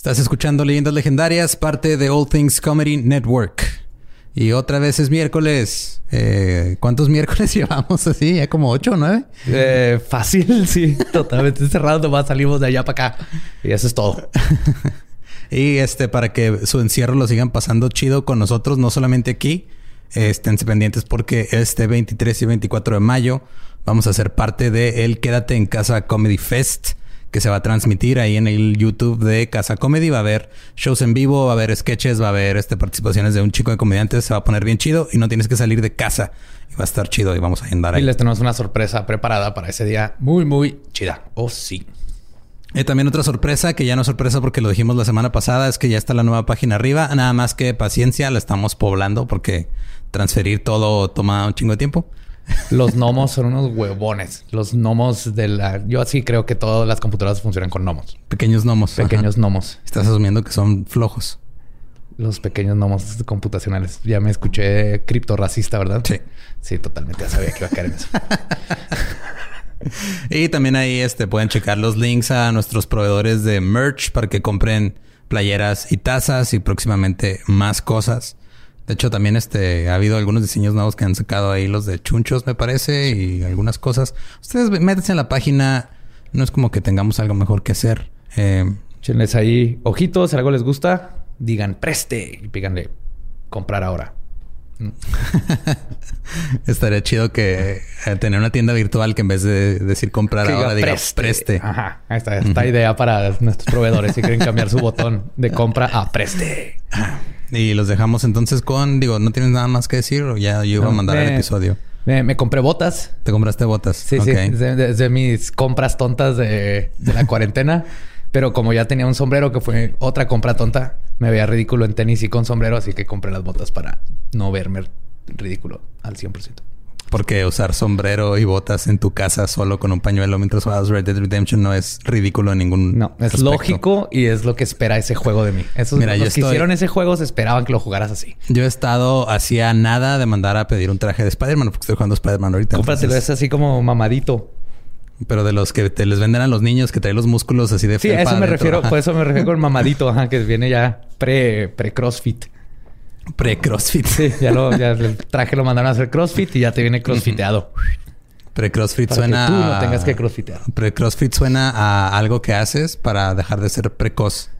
Estás escuchando Leyendas Legendarias, parte de All Things Comedy Network. Y otra vez es miércoles. Eh, ¿Cuántos miércoles llevamos así? ¿Ya como ocho o nueve? Eh, fácil, sí. Totalmente cerrado. Nomás salimos de allá para acá. Y eso es todo. y este, para que su encierro lo sigan pasando chido con nosotros, no solamente aquí. Estén pendientes porque este 23 y 24 de mayo vamos a ser parte de el Quédate en Casa Comedy Fest que se va a transmitir ahí en el YouTube de Casa Comedy. Va a haber shows en vivo, va a haber sketches, va a haber este, participaciones de un chico de comediantes. Se va a poner bien chido y no tienes que salir de casa. Y va a estar chido y vamos a andar ahí. Y les tenemos una sorpresa preparada para ese día muy, muy chida. Oh, sí. Y también otra sorpresa, que ya no es sorpresa porque lo dijimos la semana pasada, es que ya está la nueva página arriba. Nada más que paciencia, la estamos poblando porque transferir todo toma un chingo de tiempo. Los gnomos son unos huevones. Los gnomos de la... Yo así creo que todas las computadoras funcionan con gnomos. Pequeños gnomos. Pequeños gnomos. Estás asumiendo que son flojos. Los pequeños gnomos computacionales. Ya me escuché criptorracista, ¿verdad? Sí. Sí, totalmente. Ya sabía que iba a caer en eso. y también ahí este, pueden checar los links a nuestros proveedores de merch para que compren playeras y tazas y próximamente más cosas. De hecho, también este, ha habido algunos diseños nuevos que han sacado ahí, los de chunchos, me parece, y algunas cosas. Ustedes métanse en la página. No es como que tengamos algo mejor que hacer. Eh, ahí ojitos, si algo les gusta, digan preste y píganle comprar ahora. Estaría chido que eh, tener una tienda virtual que en vez de decir comprar ahora diga preste. Ajá. Esta, esta idea para nuestros proveedores si quieren cambiar su botón de compra a preste. Y los dejamos entonces con, digo, ¿no tienes nada más que decir o ya yo iba a mandar el episodio? Me, compré botas. ¿Te compraste botas? Sí, sí. De, mis compras tontas de, la cuarentena. Pero como ya tenía un sombrero que fue otra compra tonta, me veía ridículo en tenis y con sombrero, así que compré las botas para no verme ridículo al 100%. Porque usar sombrero y botas en tu casa solo con un pañuelo mientras juegas Red Dead Redemption no es ridículo en ningún. No, es lógico y es lo que espera ese juego de mí. Esos Mira, los que hicieron ese juego se esperaban que lo jugaras así. Yo he estado hacía nada de mandar a pedir un traje de Spider-Man porque estoy jugando Spider-Man ahorita. Cómpratelo, es así como mamadito. Pero de los que te les venden a los niños que traen los músculos así de Sí, a eso me refiero, por eso me refiero con mamadito, ajá, que viene ya pre, pre CrossFit. Pre-CrossFit. Sí, ya lo, ya el traje lo mandaron a hacer CrossFit y ya te viene crossfiteado. Pre-CrossFit suena. Que tú no tengas que crossfitear. Pre-CrossFit suena a algo que haces para dejar de ser precoz.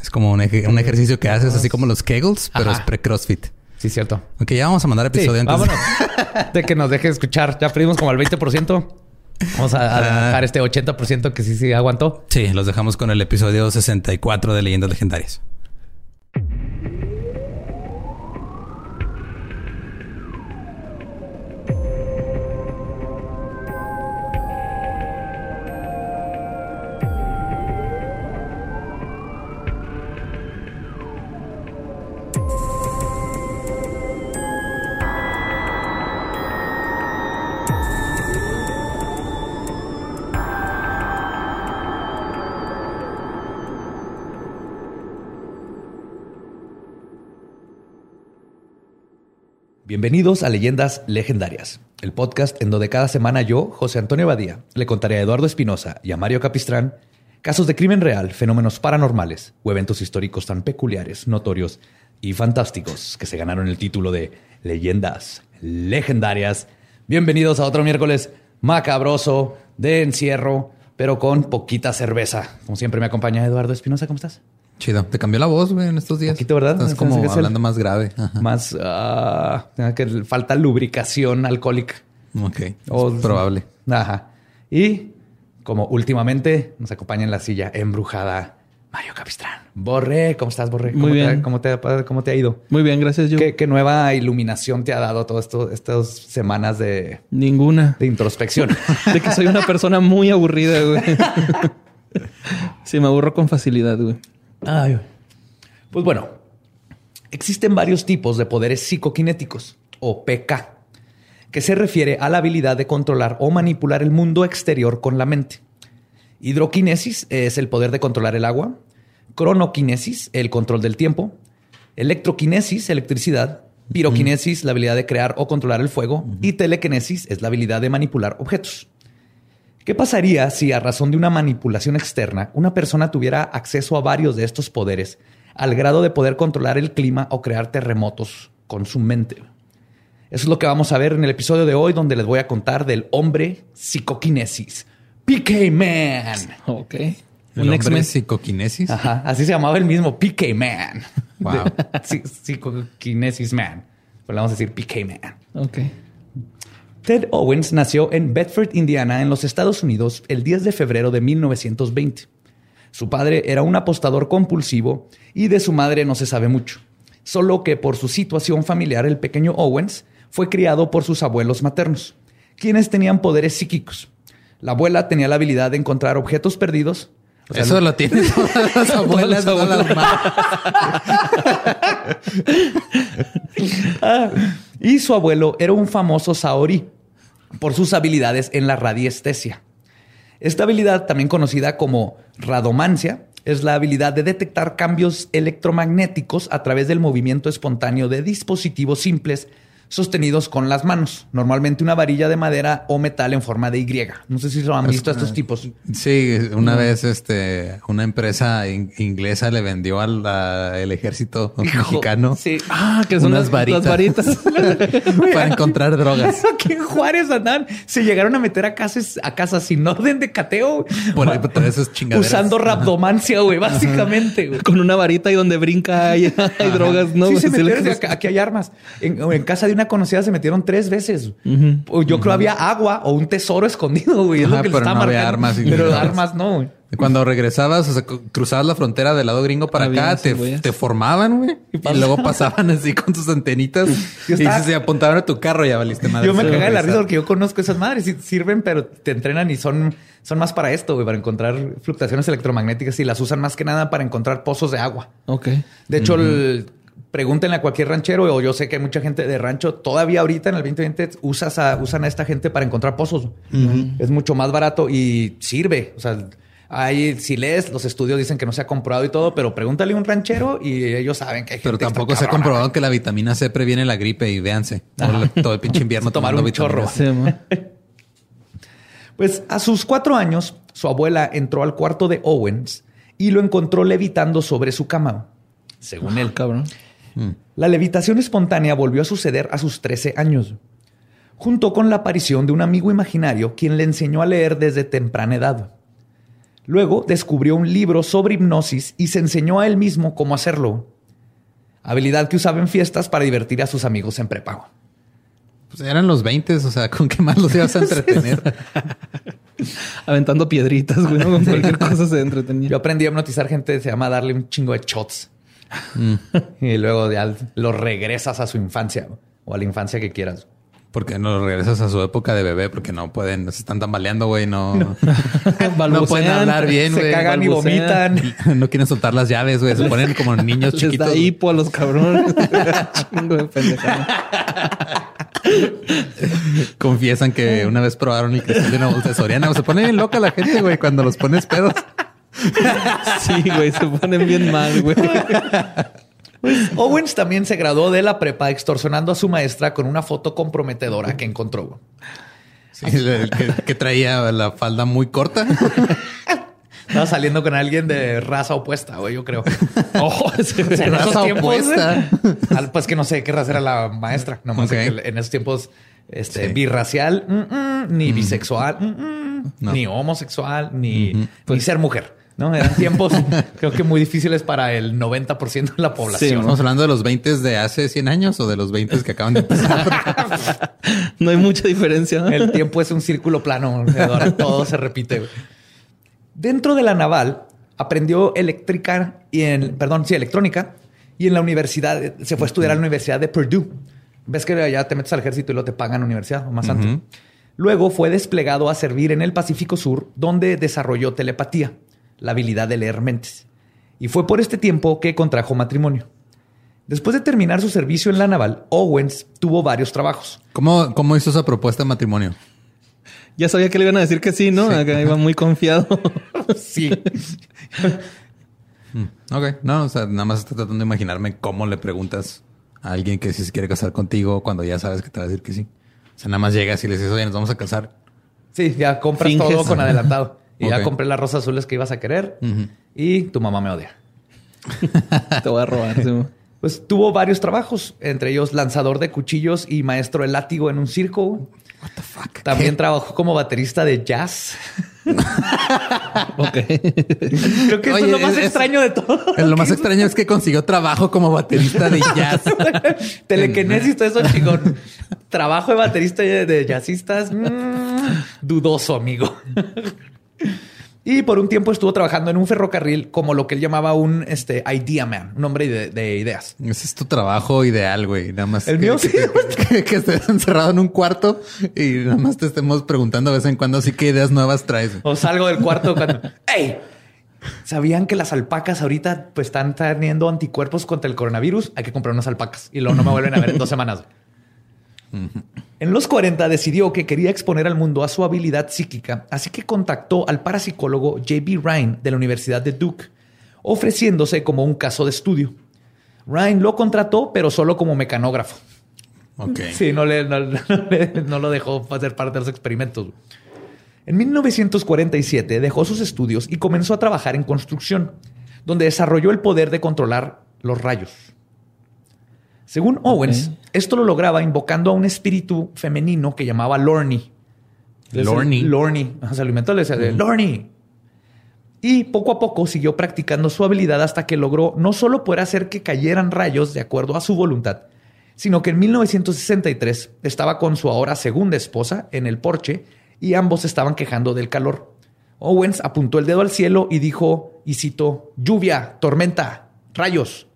Es como un, ejercicio que haces así como los Kegels, pero es pre-CrossFit. Sí, cierto. Ok, ya vamos a mandar episodio sí, Vámonos. de que nos deje escuchar. Ya perdimos como el 20%. Vamos a, a dejar este 80% que sí, sí aguantó. Sí, los dejamos con el episodio 64 de Leyendas Legendarias. Bienvenidos a Leyendas Legendarias, el podcast en donde cada semana yo, José Antonio Badía, le contaré a Eduardo Espinosa y a Mario Capistrán casos de crimen real, fenómenos paranormales o eventos históricos tan peculiares, notorios y fantásticos que se ganaron el título de Leyendas Legendarias. Bienvenidos a otro miércoles macabroso de encierro, pero con poquita cerveza. Como siempre me acompaña Eduardo Espinosa, ¿cómo estás? Chido. Te cambió la voz, güey, en estos días. Poquito, ¿verdad? Estás como hablando más grave. Más... Uh, que falta lubricación alcohólica. Ok. es probable. Ajá. Y como últimamente nos acompaña en la silla embrujada Mario Capistrán. Borre, ¿cómo estás, Borre? Muy bien. ¿cómo, te, ¿Cómo te ha ido? Muy bien, gracias, yo. ¿Qué, nueva iluminación te ha dado todas estas semanas de... Ninguna. De introspección. de que soy una persona muy aburrida, güey. sí, me aburro con facilidad, güey. Pues bueno, existen varios tipos de poderes psicoquinéticos o PK, que se refiere a la habilidad de controlar o manipular el mundo exterior con la mente. Hidroquinesis es el poder de controlar el agua, cronoquinesis, el control del tiempo, electroquinesis, electricidad, piroquinesis, la habilidad de crear o controlar el fuego, y telequinesis es la habilidad de manipular objetos. ¿Qué pasaría si a razón de una manipulación externa una persona tuviera acceso a varios de estos poderes al grado de poder controlar el clima o crear terremotos con su mente? Eso es lo que vamos a ver en el episodio de hoy donde les voy a contar del hombre psicoquinesis, PK Man. Ok. Un hombre psicoquinesis. Ajá, así se llamaba el mismo PK Man. Wow. Psicoquinesis Man. Pues vamos a decir PK Man. Ok. Ted Owens nació en Bedford, Indiana, en los Estados Unidos, el 10 de febrero de 1920. Su padre era un apostador compulsivo y de su madre no se sabe mucho, solo que por su situación familiar el pequeño Owens fue criado por sus abuelos maternos, quienes tenían poderes psíquicos. La abuela tenía la habilidad de encontrar objetos perdidos. Eso lo tienen todas las abuelas, todas las ah, y su abuelo era un famoso Saori, por sus habilidades en la radiestesia. Esta habilidad, también conocida como radomancia, es la habilidad de detectar cambios electromagnéticos a través del movimiento espontáneo de dispositivos simples sostenidos con las manos, normalmente una varilla de madera o metal en forma de Y. No sé si lo han visto a estos tipos. Sí, una mm. vez este una empresa inglesa le vendió al el ejército mexicano. Sí. Ah, que son unas varitas, varitas. para encontrar drogas. Aquí en Juárez andan, se llegaron a meter a casas a casas sin orden de cateo. Por, esas chingaderas. Usando rabdomancia, güey, básicamente. Con una varita y donde brinca hay, drogas, ¿no? Sí, se metieron, aquí hay armas. En, en casa de una conocida se metieron tres veces. Yo creo había agua o un tesoro escondido, güey. Es lo que pero no había armas. Pero armas no, güey. Cuando regresabas, o sea, cruzabas la frontera del lado gringo para acá, te, formaban, güey. Y, luego pasaban así con tus antenitas y se apuntaban a tu carro y ya valiste madre. Yo me cagué de la risa porque yo conozco esas madres y sirven, pero te entrenan y son, son más para esto, güey, para encontrar fluctuaciones electromagnéticas y las usan más que nada para encontrar pozos de agua. Ok. De hecho, el pregúntenle a cualquier ranchero, o yo sé que hay mucha gente de rancho, todavía ahorita en el 2020 usas a, usan a esta gente para encontrar pozos. Es mucho más barato y sirve. O sea, hay, si lees, los estudios dicen que no se ha comprobado y todo, pero pregúntale a un ranchero y ellos saben que hay Pero tampoco se ha comprobado que la vitamina C previene la gripe y véanse. Todo, el pinche invierno tomando un chorro. pues a sus cuatro años, su abuela entró al cuarto de Owens y lo encontró levitando sobre su cama. Según él. Cabrón. Mm. La levitación espontánea volvió a suceder a sus 13 años, junto con la aparición de un amigo imaginario quien le enseñó a leer desde temprana edad. Luego descubrió un libro sobre hipnosis y se enseñó a él mismo cómo hacerlo, habilidad que usaba en fiestas para divertir a sus amigos en prepago. Pues eran los 20, o sea, ¿con qué más los ibas a entretener? Aventando piedritas, güey, con cualquier cosa se entretenía. Yo aprendí a hipnotizar gente, se llama darle un chingo de shots. Mm. y luego ya lo regresas a su infancia o a la infancia que quieras. Porque no regresas a su época de bebé porque no pueden, se están tambaleando, güey, no, no. pueden hablar bien, güey. Se cagan y vomitan. No quieren soltar las llaves, güey. Se ponen como niños chiquitos. Da hipo a los cabrones. Confiesan que una vez probaron el cristal de una bolsa de Soriana. Se pone bien loca la gente, güey, cuando los pones pedos. sí, güey, se ponen bien mal, güey. Pues, Owens también se graduó de la prepa extorsionando a su maestra con una foto comprometedora que encontró. Sí, que, traía la falda muy corta. Estaba saliendo con alguien de raza opuesta, güey, yo creo. Ojo, en raza opuesta. pues que no sé qué raza era la maestra. No más que en esos tiempos este, birracial, mm, mm, ni bisexual, mm, ni homosexual, ni, ni ser mujer. ¿No? Eran tiempos, creo que muy difíciles para el 90% de la población. Sí, ¿Estamos hablando de los 20 de hace 100 años o de los 20 que acaban de empezar? no hay mucha diferencia. El tiempo es un círculo plano, todo se repite. Dentro de la naval, aprendió eléctrica y en, perdón, sí, electrónica y en la universidad, se fue a estudiar a la Universidad de Purdue. Ves que allá te metes al ejército y lo te pagan universidad o más antes. Luego fue desplegado a servir en el Pacífico Sur, donde desarrolló telepatía la habilidad de leer mentes. Y fue por este tiempo que contrajo matrimonio. Después de terminar su servicio en la naval, Owens tuvo varios trabajos. ¿Cómo, cómo hizo esa propuesta de matrimonio? Ya sabía que le iban a decir que sí, ¿no? iba muy confiado. sí. Hmm, ok, no, o sea, nada más estoy tratando de imaginarme cómo le preguntas a alguien que si se quiere casar contigo cuando ya sabes que te va a decir que sí. O sea, nada más llegas y le dices, oye, nos vamos a casar. Sí, ya compras todo con adelantado. Y ya compré las rosas azules que ibas a querer. Y tu mamá me odia. Te voy a robar. Pues tuvo varios trabajos, entre ellos lanzador de cuchillos y maestro de látigo en un circo. What the fuck? También trabajó como baterista de jazz. ok. Creo que eso es lo más extraño de todo. Lo más extraño es que consiguió trabajo como baterista de jazz. Telequinesis, todo eso chingón. Trabajo de baterista de jazzistas. Mm, dudoso, amigo. Y por un tiempo estuvo trabajando en un ferrocarril como lo que él llamaba un este, idea man, un hombre de, ideas. Ese es tu trabajo ideal, güey. Nada más. El mío sí. Que, estés encerrado en un cuarto y nada más te estemos preguntando de vez en cuando así qué ideas nuevas traes. O salgo del cuarto cuando. ¡Ey! ¿Sabían que las alpacas ahorita pues, están teniendo anticuerpos contra el coronavirus? Hay que comprar unas alpacas y luego no me vuelven a ver en dos semanas. En los 40 decidió que quería exponer al mundo a su habilidad psíquica, así que contactó al parapsicólogo J.B. Ryan de la Universidad de Duke, ofreciéndose como un caso de estudio. Ryan lo contrató, pero solo como mecanógrafo. Sí, no, le, no, lo dejó hacer parte de los experimentos. En 1947 dejó sus estudios y comenzó a trabajar en construcción, donde desarrolló el poder de controlar los rayos. Según Owens, esto lo lograba invocando a un espíritu femenino que llamaba Lorny. Lorny. Lorny. Se lo inventó, le decía Lorny. Y poco a poco siguió practicando su habilidad hasta que logró no solo poder hacer que cayeran rayos de acuerdo a su voluntad, sino que en 1963 estaba con su ahora segunda esposa en el porche y ambos estaban quejando del calor. Owens apuntó el dedo al cielo y dijo, y citó, lluvia, tormenta, rayos.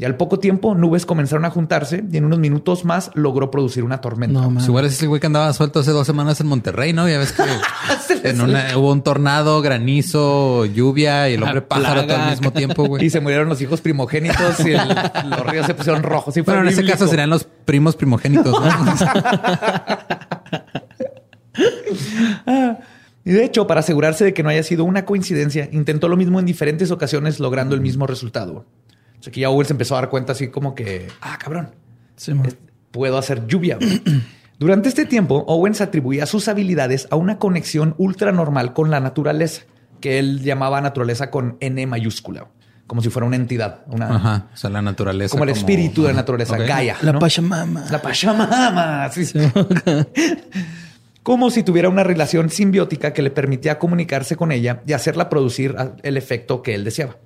Y al poco tiempo, nubes comenzaron a juntarse y en unos minutos más logró producir una tormenta. No, Igual es el güey que andaba suelto hace dos semanas en Monterrey, ¿no? Ya ves que en una, hubo un tornado, granizo, lluvia y el hombre pájaro todo al mismo tiempo, güey. Y se murieron los hijos primogénitos y los ríos se pusieron rojos. Sí, Pero en ese caso serían los primos primogénitos, ¿no? Y de hecho, para asegurarse de que no haya sido una coincidencia, intentó lo mismo en diferentes ocasiones, logrando el mismo resultado. O sea, que ya Owens se empezó a dar cuenta así como que, ah, cabrón, puedo hacer lluvia. Durante este tiempo, Owens atribuía sus habilidades a una conexión ultra normal con la naturaleza, que él llamaba naturaleza con N mayúscula, como si fuera una entidad. Una, Ajá, o sea, la naturaleza. Como el espíritu de la naturaleza, Gaia. La Pachamama. La Pachamama. Sí. como si tuviera una relación simbiótica que le permitía comunicarse con ella y hacerla producir el efecto que él deseaba.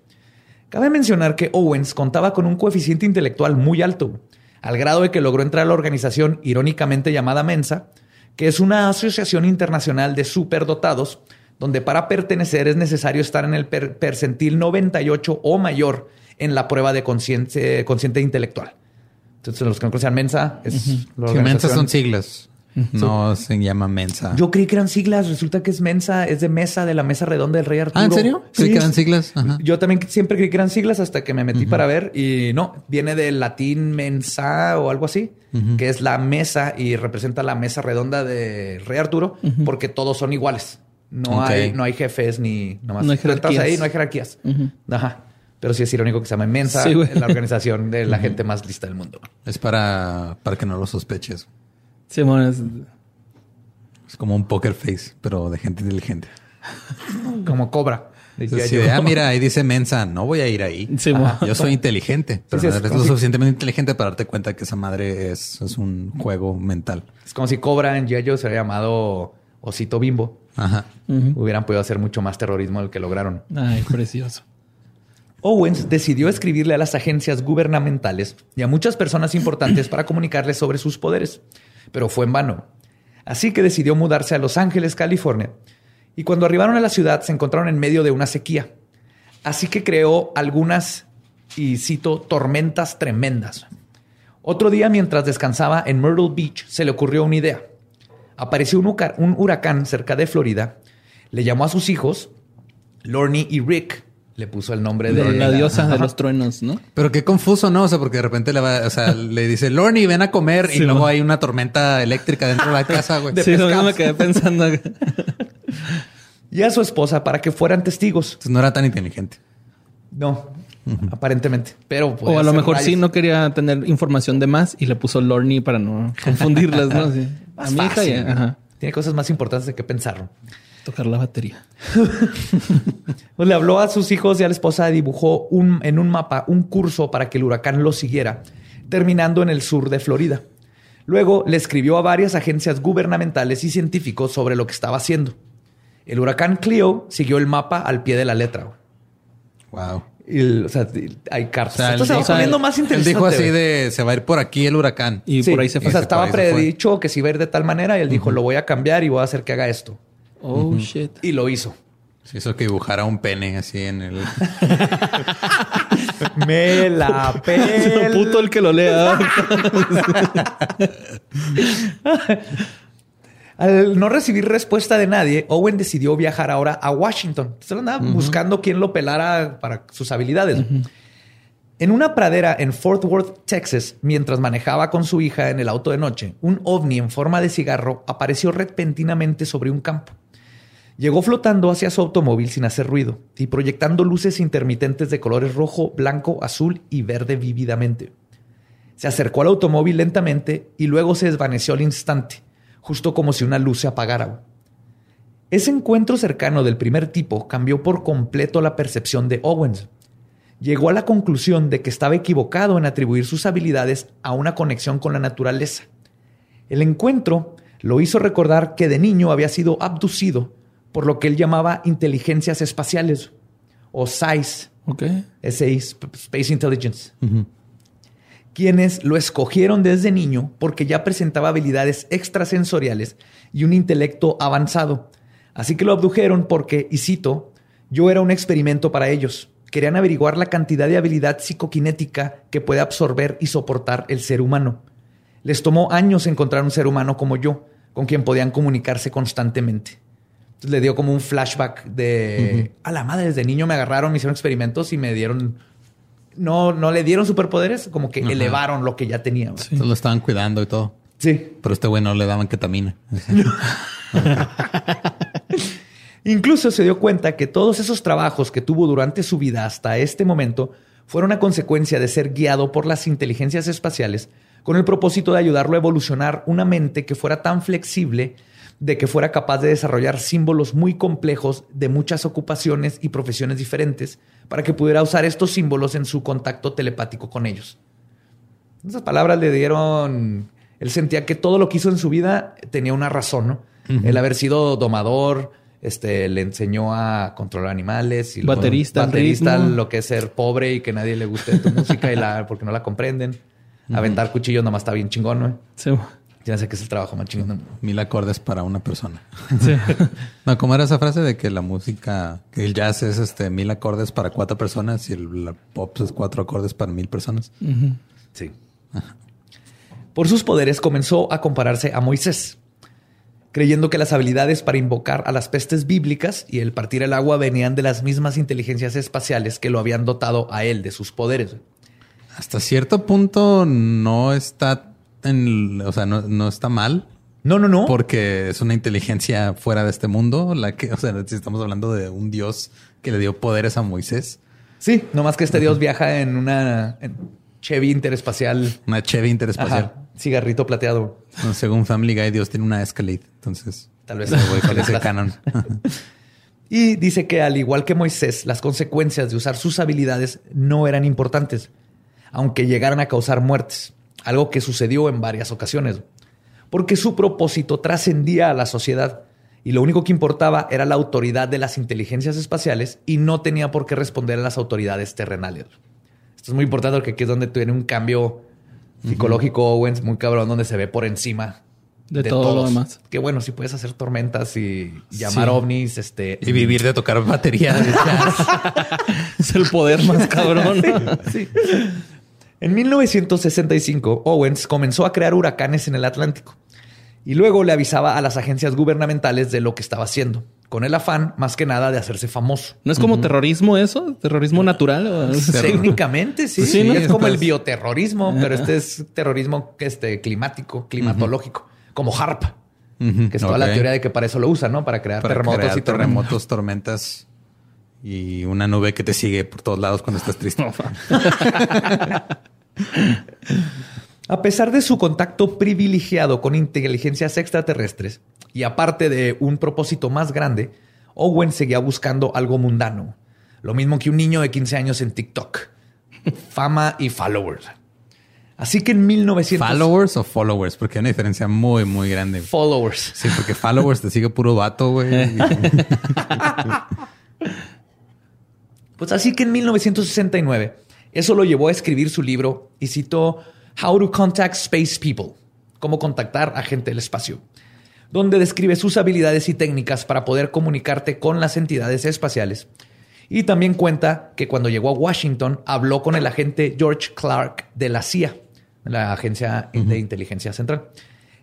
Cabe mencionar que Owens contaba con un coeficiente intelectual muy alto, al grado de que logró entrar a la organización irónicamente llamada Mensa, que es una asociación internacional de superdotados, donde para pertenecer es necesario estar en el percentil 98 o mayor en la prueba de consciente, intelectual. Entonces, los que no conocen Mensa es Mensa son siglas. No se llama Mensa. Yo creí que eran siglas. Resulta que es Mensa, es de mesa, de la mesa redonda del Rey Arturo. Ah, ¿en serio? Creí que eran siglas. Yo también siempre creí que eran siglas hasta que me metí para ver y no, viene del latín mensa o algo así, que es la mesa y representa la mesa redonda del Rey Arturo porque todos son iguales. No hay, no hay jefes ni nomás. No hay jerarquías. ahí, no hay jerarquías. Ajá. Pero sí es irónico que se llama Mensa, la organización de la gente más lista del mundo. Es para, para que no lo sospeches. Sí, bueno, es... como un poker face, pero de gente inteligente. como cobra. ah, mira, ahí dice Mensa, no voy a ir ahí. yo soy inteligente, pero no eres lo suficientemente inteligente para darte cuenta que esa madre es, un juego mental. Es como si Cobra en Yayo se había llamado Osito Bimbo. Ajá. Hubieran podido hacer mucho más terrorismo del que lograron. Ay, precioso. Owens decidió escribirle a las agencias gubernamentales y a muchas personas importantes para comunicarles sobre sus poderes pero fue en vano. Así que decidió mudarse a Los Ángeles, California. Y cuando arribaron a la ciudad se encontraron en medio de una sequía. Así que creó algunas, y cito, tormentas tremendas. Otro día, mientras descansaba en Myrtle Beach, se le ocurrió una idea. Apareció un, huracán cerca de Florida, le llamó a sus hijos, Lorne y Rick, le puso el nombre de la, diosa de los truenos, ¿no? Pero qué confuso, ¿no? O sea, porque de repente le va, o sea, le dice, Lorny, ven a comer y luego hay una tormenta eléctrica dentro de la casa, güey. Sí, no me quedé pensando. y a su esposa para que fueran testigos. Entonces no era tan inteligente. No, aparentemente. Pero o a lo mejor sí no quería tener información de más y le puso Lorny para no confundirlas, ¿no? A mi hija Tiene cosas más importantes de qué pensar. Tocar la batería. pues le habló a sus hijos y a la esposa, dibujó un, en un mapa un curso para que el huracán lo siguiera, terminando en el sur de Florida. Luego le escribió a varias agencias gubernamentales y científicos sobre lo que estaba haciendo. El huracán Clio siguió el mapa al pie de la letra. Wow. o sea, hay cartas. O se va poniendo más interesante. Él dijo así de se va a ir por aquí el huracán. Y por ahí se fue. O sea, estaba predicho que se iba a ir de tal manera y él dijo, lo voy a cambiar y voy a hacer que haga esto. Oh, shit. Y lo hizo. Se hizo que dibujara un pene así en el. Me la pela. puto el que lo lea. Al no recibir respuesta de nadie, Owen decidió viajar ahora a Washington. Se andaba buscando quién lo pelara para sus habilidades. En una pradera en Fort Worth, Texas, mientras manejaba con su hija en el auto de noche, un ovni en forma de cigarro apareció repentinamente sobre un campo. Llegó flotando hacia su automóvil sin hacer ruido y proyectando luces intermitentes de colores rojo, blanco, azul y verde vívidamente. Se acercó al automóvil lentamente y luego se desvaneció al instante, justo como si una luz se apagara. Ese encuentro cercano del primer tipo cambió por completo la percepción de Owens. Llegó a la conclusión de que estaba equivocado en atribuir sus habilidades a una conexión con la naturaleza. El encuentro lo hizo recordar que de niño había sido abducido por lo que él llamaba inteligencias espaciales o SICE. Okay. Space Intelligence. Quienes lo escogieron desde niño porque ya presentaba habilidades extrasensoriales y un intelecto avanzado. Así que lo abdujeron porque, y cito, yo era un experimento para ellos. Querían averiguar la cantidad de habilidad psicoquinética que puede absorber y soportar el ser humano. Les tomó años encontrar un ser humano como yo, con quien podían comunicarse constantemente le dio como un flashback de a la madre, desde niño me agarraron, me hicieron experimentos y me dieron. No, no le dieron superpoderes, como que elevaron lo que ya tenía. Sí. lo estaban cuidando y todo. Sí. Pero este güey no le daban ketamina. Incluso se dio cuenta que todos esos trabajos que tuvo durante su vida hasta este momento fueron una consecuencia de ser guiado por las inteligencias espaciales con el propósito de ayudarlo a evolucionar una mente que fuera tan flexible de que fuera capaz de desarrollar símbolos muy complejos de muchas ocupaciones y profesiones diferentes para que pudiera usar estos símbolos en su contacto telepático con ellos. Esas palabras le dieron, él sentía que todo lo que hizo en su vida tenía una razón, ¿no? El haber sido domador, este, le enseñó a controlar animales. Y baterista. baterista, lo que es ser pobre y que nadie le guste tu música y la, porque no la comprenden. Aventar cuchillos nomás está bien chingón, ¿no? Sí. Ya sé que es el trabajo más chingón. Mil acordes para una persona. Sí. no, ¿cómo era esa frase de que la música, que el jazz es este mil acordes para cuatro personas y el pop es cuatro acordes para mil personas? Sí. Por sus poderes comenzó a compararse a Moisés, creyendo que las habilidades para invocar a las pestes bíblicas y el partir el agua venían de las mismas inteligencias espaciales que lo habían dotado a él de sus poderes. Hasta cierto punto no está o sea, no, está mal. No, no, no. Porque es una inteligencia fuera de este mundo. La que, o sea, si estamos hablando de un dios que le dio poderes a Moisés. Sí, nomás que este dios viaja en una Chevy interespacial. Una Chevy interespacial. cigarrito plateado. según Family Guy, Dios tiene una Escalade. Entonces, tal vez voy con ese canon. y dice que al igual que Moisés, las consecuencias de usar sus habilidades no eran importantes, aunque llegaran a causar muertes algo que sucedió en varias ocasiones, porque su propósito trascendía a la sociedad y lo único que importaba era la autoridad de las inteligencias espaciales y no tenía por qué responder a las autoridades terrenales. Esto es muy importante porque aquí es donde tiene un cambio psicológico Owens muy cabrón, donde se ve por encima de, todo lo demás. Que bueno, si puedes hacer tormentas y llamar ovnis, este. Y vivir de tocar batería. es el poder más cabrón. sí. En 1965, Owens comenzó a crear huracanes en el Atlántico y luego le avisaba a las agencias gubernamentales de lo que estaba haciendo, con el afán más que nada de hacerse famoso. ¿No es como terrorismo eso? ¿Terrorismo natural? Técnicamente sí, sí, es como el bioterrorismo, pero este es terrorismo este, climático, climatológico, como HARP, que es toda la teoría de que para eso lo usan, ¿no? Para crear terremotos y terremotos, tormentas y una nube que te sigue por todos lados cuando estás triste. A pesar de su contacto privilegiado con inteligencias extraterrestres, Y aparte de un propósito más grande, Owen seguía buscando algo mundano. Lo mismo que un niño de 15 años en TikTok. Fama y followers. Así que en 1900... ¿Followers o followers? Porque hay una diferencia muy, muy grande. Followers. Sí, porque followers te sigue puro vato, güey. pues así que en 1969, eso lo llevó a escribir su libro y citó How to Contact Space People, cómo contactar a gente del espacio, donde describe sus habilidades y técnicas para poder comunicarte con las entidades espaciales. Y también cuenta que cuando llegó a Washington habló con el agente George Clark de la CIA, la Agencia de Inteligencia Central.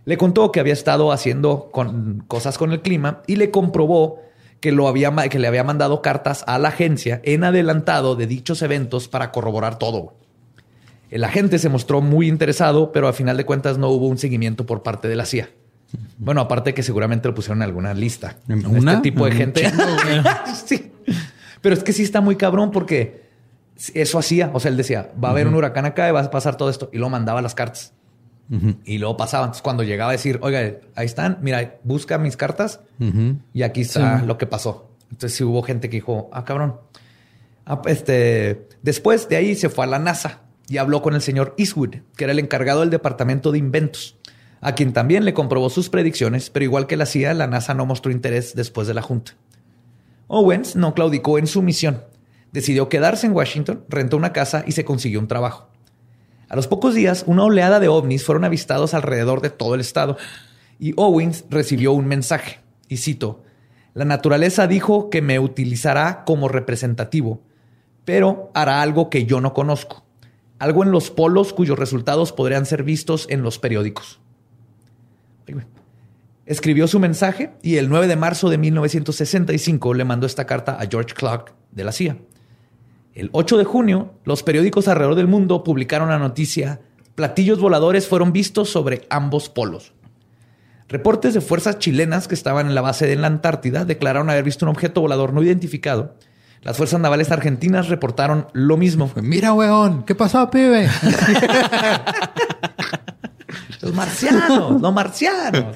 Le contó que había estado haciendo con, cosas con el clima y le comprobó que, lo había, que le había mandado cartas a la agencia en adelantado de dichos eventos para corroborar todo. El agente se mostró muy interesado, pero a final de cuentas no hubo un seguimiento por parte de la CIA. Bueno, aparte que seguramente lo pusieron en alguna lista. ¿Una? Este tipo de gente. sí. Pero es que sí está muy cabrón porque eso hacía. O sea, él decía, va a haber un huracán acá y va a pasar todo esto. Y luego mandaba las cartas. Y luego pasaba. Entonces, cuando llegaba a decir, oiga, ahí están, mira, busca mis cartas y aquí está lo que pasó. Entonces, sí hubo gente que dijo, ah, cabrón. Ah, este, después de ahí se fue a la NASA y habló con el señor Eastwood, que era el encargado del departamento de inventos, a quien también le comprobó sus predicciones, pero igual que la CIA, la NASA no mostró interés después de la junta. Owens no claudicó en su misión. Decidió quedarse en Washington, rentó una casa y se consiguió un trabajo. A los pocos días, una oleada de ovnis fueron avistados alrededor de todo el estado y Owens recibió un mensaje, y cito, La naturaleza dijo que me utilizará como representativo, pero hará algo que yo no conozco algo en los polos cuyos resultados podrían ser vistos en los periódicos. Escribió su mensaje y el 9 de marzo de 1965 le mandó esta carta a George Clark de la CIA. El 8 de junio, los periódicos alrededor del mundo publicaron la noticia platillos voladores fueron vistos sobre ambos polos. Reportes de fuerzas chilenas que estaban en la base de la Antártida declararon haber visto un objeto volador no identificado las fuerzas navales argentinas reportaron lo mismo. Mira, weón, ¿qué pasó, pibe? los marcianos, los marcianos.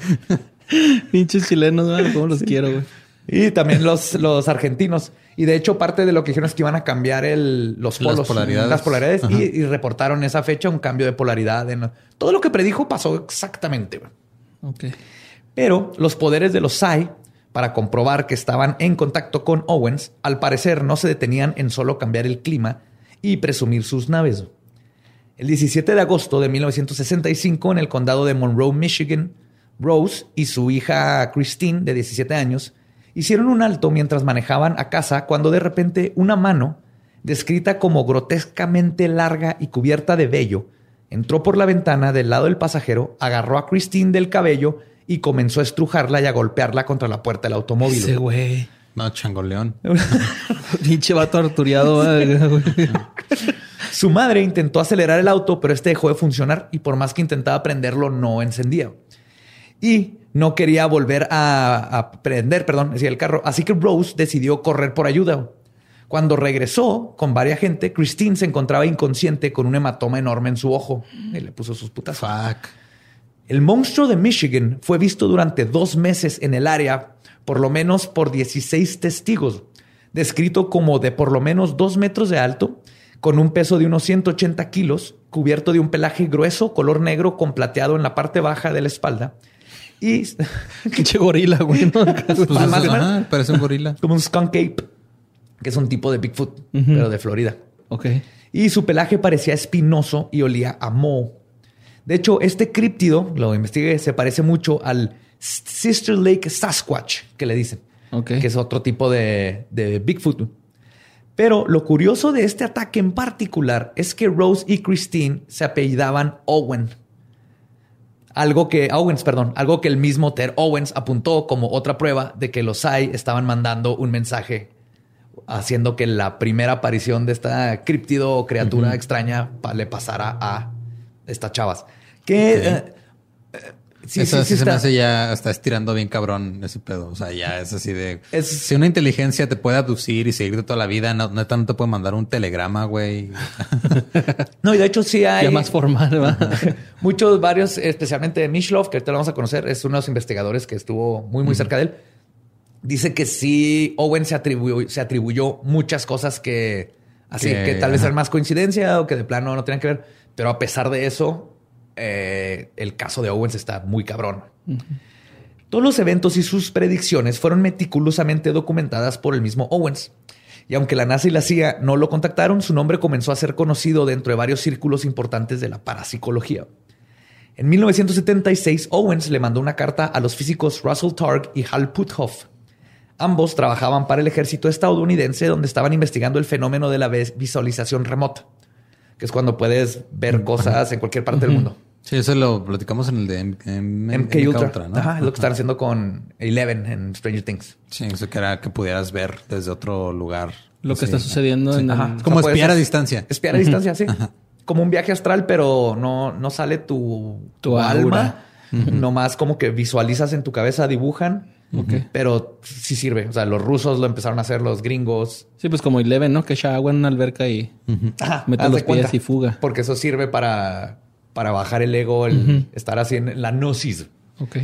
Pinches chilenos, ¿cómo los quiero, güey? Y también los, los argentinos. Y de hecho, parte de lo que dijeron es que iban a cambiar el, los polos, las polaridades, las polaridades y, reportaron esa fecha un cambio de polaridad. En, todo lo que predijo pasó exactamente. Pero los poderes de los SAI para comprobar que estaban en contacto con Owens, al parecer no se detenían en solo cambiar el clima y presumir sus naves. El 17 de agosto de 1965, en el condado de Monroe, Michigan, Rose y su hija Christine, de 17 años, hicieron un alto mientras manejaban a casa cuando de repente una mano, descrita como grotescamente larga y cubierta de vello, entró por la ventana del lado del pasajero, agarró a Christine del cabello y comenzó a estrujarla y a golpearla contra la puerta del automóvil. Ese güey. No, changoleón. Pinche vato arturiado. Su madre intentó acelerar el auto, pero este dejó de funcionar y por más que intentaba prenderlo, no encendía. Y no quería volver a, prender, perdón, decía el carro. Así que Rose decidió correr por ayuda. Cuando regresó con varias gente, Christine se encontraba inconsciente con un hematoma enorme en su ojo y le puso sus putas. Fuck. El monstruo de Michigan fue visto durante dos meses en el área, por lo menos por 16 testigos, descrito como de por lo menos dos metros de alto, con un peso de unos 180 kilos, cubierto de un pelaje grueso, color negro, con plateado en la parte baja de la espalda. Y. Qué gorila, güey. Pues, parece un gorila. Como un skunk ape, que es un tipo de Bigfoot, pero de Florida. Ok. Y su pelaje parecía espinoso y olía a moho. De hecho, este críptido, lo investigué, se parece mucho al Sister Lake Sasquatch, que le dicen, que es otro tipo de, Bigfoot. Pero lo curioso de este ataque en particular es que Rose y Christine se apellidaban Owen. Algo que, Owens, perdón, algo que el mismo Ter Owens apuntó como otra prueba de que los SAI estaban mandando un mensaje haciendo que la primera aparición de esta críptido o criatura extraña le pasara a estas chavas. Que eh, Sí, Eso sí, se me hace ya, está estirando bien cabrón ese pedo. O sea, ya es así de... Si una inteligencia te puede abducir y seguir de toda la vida, no, no te puede mandar un telegrama, güey. no, y de hecho sí hay... Ya más formal, ¿verdad? muchos, varios, especialmente Mishlov, que ahorita lo vamos a conocer, es uno de los investigadores que estuvo muy, muy cerca de él. Dice que sí, Owen se atribuyó, se atribuyó muchas cosas que... Así que, tal vez eran más coincidencia o que de plano no tenían que ver. Pero a pesar de eso, eh, el caso de Owens está muy cabrón. Todos los eventos y sus predicciones fueron meticulosamente documentadas por el mismo Owens. Y aunque la NASA y la CIA no lo contactaron, su nombre comenzó a ser conocido dentro de varios círculos importantes de la parapsicología. En 1976, Owens le mandó una carta a los físicos Russell Targ y Hal Puthoff. Ambos trabajaban para el ejército estadounidense donde estaban investigando el fenómeno de la visualización remota, que es cuando puedes ver cosas en cualquier parte del mundo. Sí, eso lo platicamos en el de MK, Ultra. ¿no? Ajá, es lo que están haciendo con Eleven en Stranger Things. Sí, eso que era que pudieras ver desde otro lugar. Lo que está sucediendo en Como espiar a distancia. Espiar a distancia, sí. Como un viaje astral, pero no, no sale tu, tu alma. Nomás como que visualizas en tu cabeza, dibujan. Pero sí sirve. O sea, los rusos lo empezaron a hacer, los gringos. Sí, pues como Eleven, ¿no? Que echa agua en una alberca y mete los pies y fuga. Porque eso sirve para para bajar el ego, el estar así en la gnosis. Ok.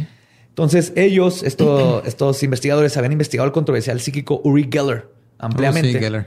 Entonces, ellos, estos investigadores, habían investigado el controversial psíquico Uri Geller ampliamente. Oh, Geller.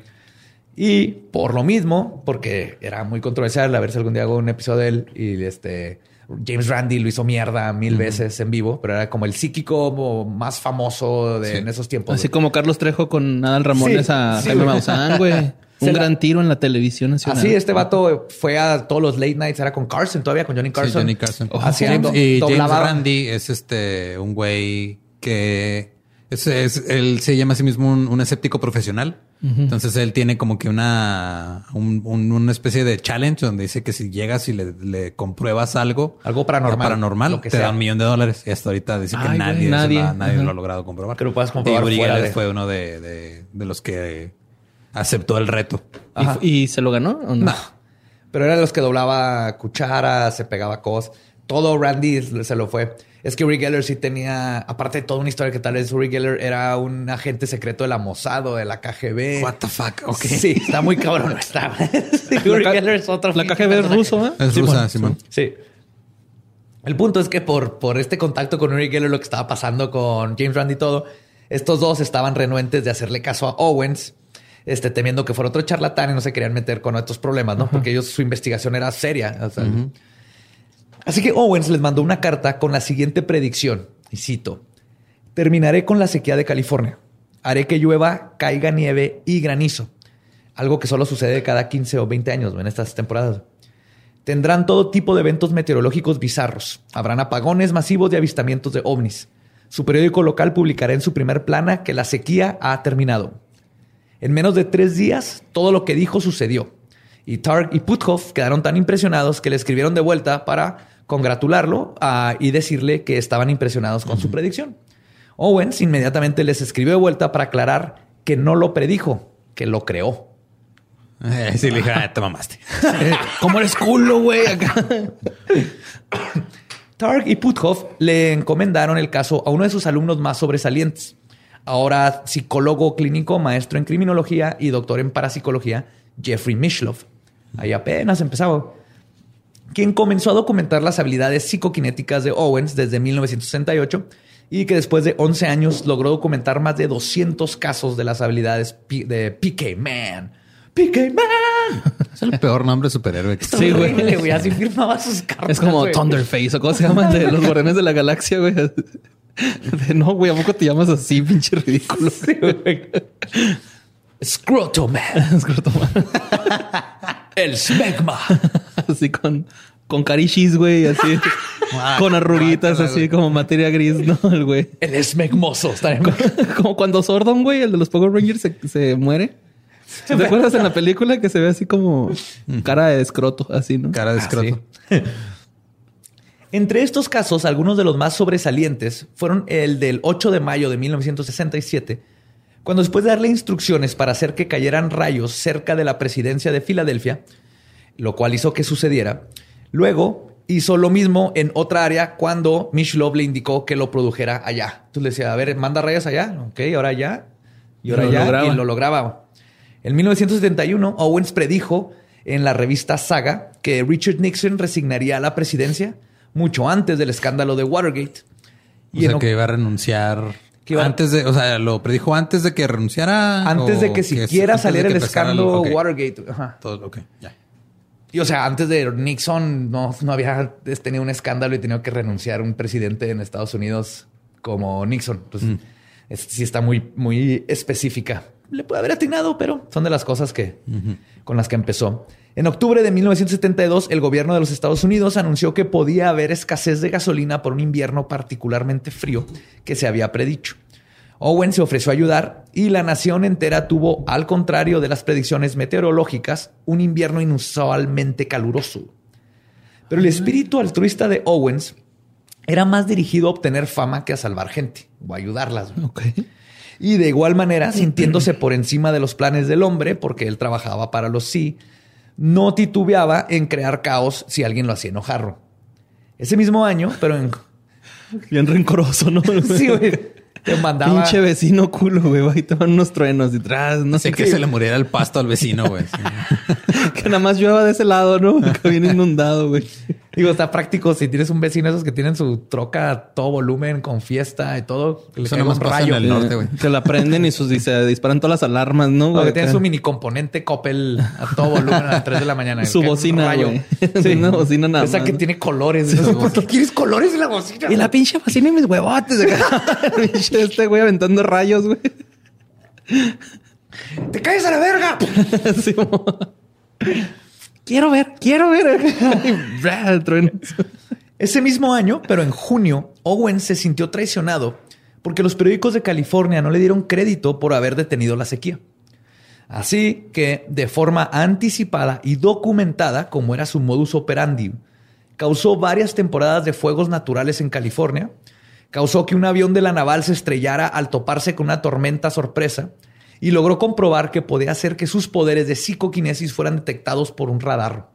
Y por lo mismo, porque era muy controversial, a ver si algún día hago un episodio de él y este James Randi lo hizo mierda mil veces en vivo, pero era como el psíquico más famoso de, en esos tiempos. Así como Carlos Trejo con Nadal Ramones a Jaime Maussan, güey. Un gran tiro en la televisión nacional. Así, este vato fue a todos los late nights, era con Carson todavía, con Johnny Carson. Sí, Johnny Carson. haciendo, y James Randi es este un güey que es, él se llama a sí mismo un, escéptico profesional. Entonces él tiene como que una, una especie de challenge donde dice que si llegas y le, compruebas algo, algo paranormal, paranormal te da un millón de dólares. Y hasta ahorita dice que nadie, nadie, lo, ha logrado comprobar. Que lo puedas comprobar. Y fue uno de, de los que aceptó el reto. ¿Y, se lo ganó o no? Pero era de los que doblaba cucharas, se pegaba cosas. Todo Randy se lo fue. Es que Uri Geller sí tenía, aparte de toda una historia que tal vez Uri Geller era un agente secreto de la Mossad o de la KGB. What the fuck? Okay. Sí, está muy cabrón. Está. Uri Geller es otro. La KGB es ruso, ¿eh? Es rusa, Simón. Sí. El punto es que por, por este contacto con Uri Geller, lo que estaba pasando con James Randi y todo, estos dos estaban renuentes de hacerle caso a Owens este, temiendo que fuera otro charlatán y no se querían meter con estos problemas, ¿no? Porque ellos, su investigación era seria. Así que Owens les mandó una carta con la siguiente predicción, y cito, terminaré con la sequía de California, haré que llueva, caiga nieve y granizo, algo que solo sucede cada 15 o 20 años en estas temporadas. Tendrán todo tipo de eventos meteorológicos bizarros. Habrán apagones masivos de avistamientos de ovnis. Su periódico local publicará en su primer plana que la sequía ha terminado. En menos de tres días, todo lo que dijo sucedió. Y Targ y Puthoff quedaron tan impresionados que le escribieron de vuelta para congratularlo ah, y decirle que estaban impresionados con su predicción. Owens inmediatamente les escribió de vuelta para aclarar que no lo predijo, que lo creó. Eh, sí, le dije, ah, te mamaste. ¿Cómo eres culo, güey? Targ y Puthoff le encomendaron el caso a uno de sus alumnos más sobresalientes, ahora psicólogo clínico, maestro en criminología y doctor en parapsicología, Jeffrey Mishlov. Ahí apenas empezaba. Quien comenzó a documentar las habilidades psicoquinéticas de Owens desde 1968 y que después de 11 años logró documentar más de 200 casos de las habilidades de PK Man. PK Man. Es el peor nombre de superhéroe. sí, güey. Así firmaba sus cartas. Es como Thunderface o cómo se llama de los guardianes de la galaxia, güey. No, güey, ¿a poco te llamas así, pinche ridículo? Sí, güey. Scrotoman. El smegma. Así con, con carishis, güey, así. Ah, con arruguitas, así como materia gris, ¿no? El güey. El smegmoso. como cuando Sordon, güey, el de los Power Rangers, se, se muere. ¿Te acuerdas en la película que se ve así como cara de escroto, así, no? Cara de ah, escroto. Entre estos casos, algunos de los más sobresalientes fueron el del 8 de mayo de 1967, cuando después de darle instrucciones para hacer que cayeran rayos cerca de la presidencia de Filadelfia, lo cual hizo que sucediera, luego hizo lo mismo en otra área cuando Love le indicó que lo produjera allá. Entonces le decía, a ver, manda rayas allá. Ok, ahora allá. Y ahora allá. Y lo lograba. En 1971, Owens predijo en la revista Saga que Richard Nixon resignaría a la presidencia mucho antes del escándalo de Watergate. Y o sea, que iba a renunciar antes de, o sea, lo predijo antes de que renunciara. Antes de que siquiera saliera el escándalo Watergate. Ajá. Todo, ok, ya. Y o sea, antes de Nixon no, no había tenido un escándalo y tenido que renunciar un presidente en Estados Unidos como Nixon. Entonces, sí está muy, muy específica. Le puede haber atinado, pero son de las cosas que con las que empezó. En octubre de 1972, el gobierno de los Estados Unidos anunció que podía haber escasez de gasolina por un invierno particularmente frío que se había predicho. Owen se ofreció a ayudar y la nación entera tuvo, al contrario de las predicciones meteorológicas, un invierno inusualmente caluroso. Pero el espíritu altruista de Owens era más dirigido a obtener fama que a salvar gente o ayudarlas. Y de igual manera, sintiéndose por encima de los planes del hombre, porque él trabajaba para los sí, no titubeaba en crear caos si alguien lo hacía enojar. Ese mismo año, pero en... Bien rencoroso, ¿no? sí, güey. Te mandaba... Pinche vecino culo, güey. Ahí te van unos truenos detrás. No sé que se le muriera el pasto al vecino, güey. que nada más llueva de ese lado, ¿no? Que viene inundado, güey. Digo, está práctico si tienes un vecino esos que tienen su troca a todo volumen con fiesta y todo. Que Eso más rayo. En el norte, güey. Se la prenden y sus, se disparan todas las alarmas, ¿no? Güey? que tienen su mini componente Coppel a todo volumen a las 3 de la mañana. Su bocina, güey. Sí. Una bocina nada Esa que tiene colores. ¿Por qué quieres colores en la bocina? Y la pinche bocina y mis huevotes. este güey aventando rayos, güey. ¡Te caes a la verga! sí, quiero ver, quiero ver. Ese mismo año, pero en junio, Owen se sintió traicionado porque los periódicos de California no le dieron crédito por haber detenido la sequía. Así que, de forma anticipada y documentada, como era su modus operandi, causó varias temporadas de fuegos naturales en California, causó que un avión de la naval se estrellara al toparse con una tormenta sorpresa y logró comprobar que podía hacer que sus poderes de psicoquinesis fueran detectados por un radar.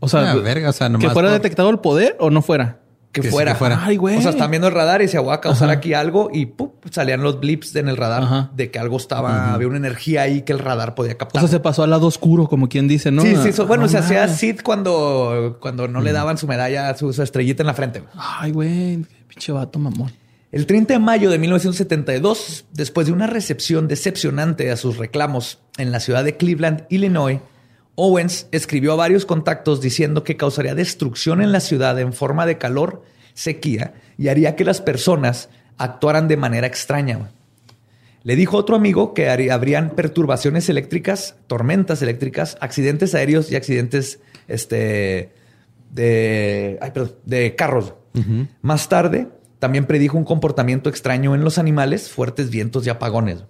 O sea, ah, que fuera detectado el poder o no fuera. Que, fuera. Ay, güey. O sea, están viendo el radar y se va a causar aquí algo y salían los blips en el radar de que algo estaba, había una energía ahí que el radar podía captar. O sea, se pasó al lado oscuro, como quien dice, ¿no? Sí, sí. bueno, se hacía Sid cuando, cuando no le daban su medalla, su, su estrellita en la frente. Ay, güey. Pinche vato mamón. El 30 de mayo de 1972, después de una recepción decepcionante a sus reclamos en la ciudad de Cleveland, Illinois, Owens escribió a varios contactos diciendo que causaría destrucción en la ciudad en forma de calor, sequía y haría que las personas actuaran de manera extraña. Le dijo a otro amigo que habrían perturbaciones eléctricas, tormentas eléctricas, accidentes aéreos y accidentes este, de, de carros. Más tarde, también predijo un comportamiento extraño en los animales, fuertes vientos y apagones.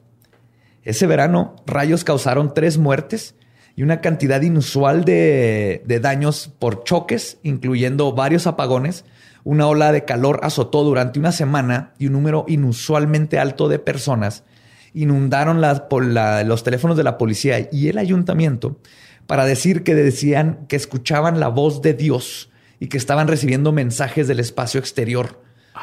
Ese verano, rayos causaron tres muertes y una cantidad inusual de, daños por choques, incluyendo varios apagones. Una ola de calor azotó durante una semana y un número inusualmente alto de personas inundaron los teléfonos de la policía y el ayuntamiento para decir que decían que escuchaban la voz de Dios y que estaban recibiendo mensajes del espacio exterior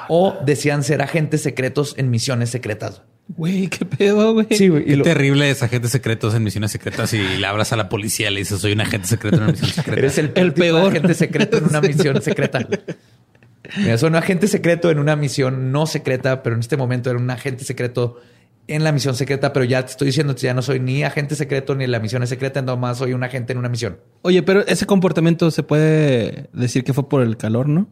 o decían ser agentes secretos en misiones secretas. Güey, qué pedo, güey. Sí, güey. Qué terrible es agentes secretos en misiones secretas y le hablas a la policía, le dices, soy un agente secreto en una misión secreta. Eres el, peor agente secreto en una misión secreta. Mira, soy un agente secreto en una misión no secreta, pero en este momento era un agente secreto en la misión secreta, pero ya te estoy diciendo, ya no soy ni agente secreto ni la misión es secreta, más soy un agente en una misión. Oye, pero ese comportamiento se puede decir que fue por el calor, ¿no?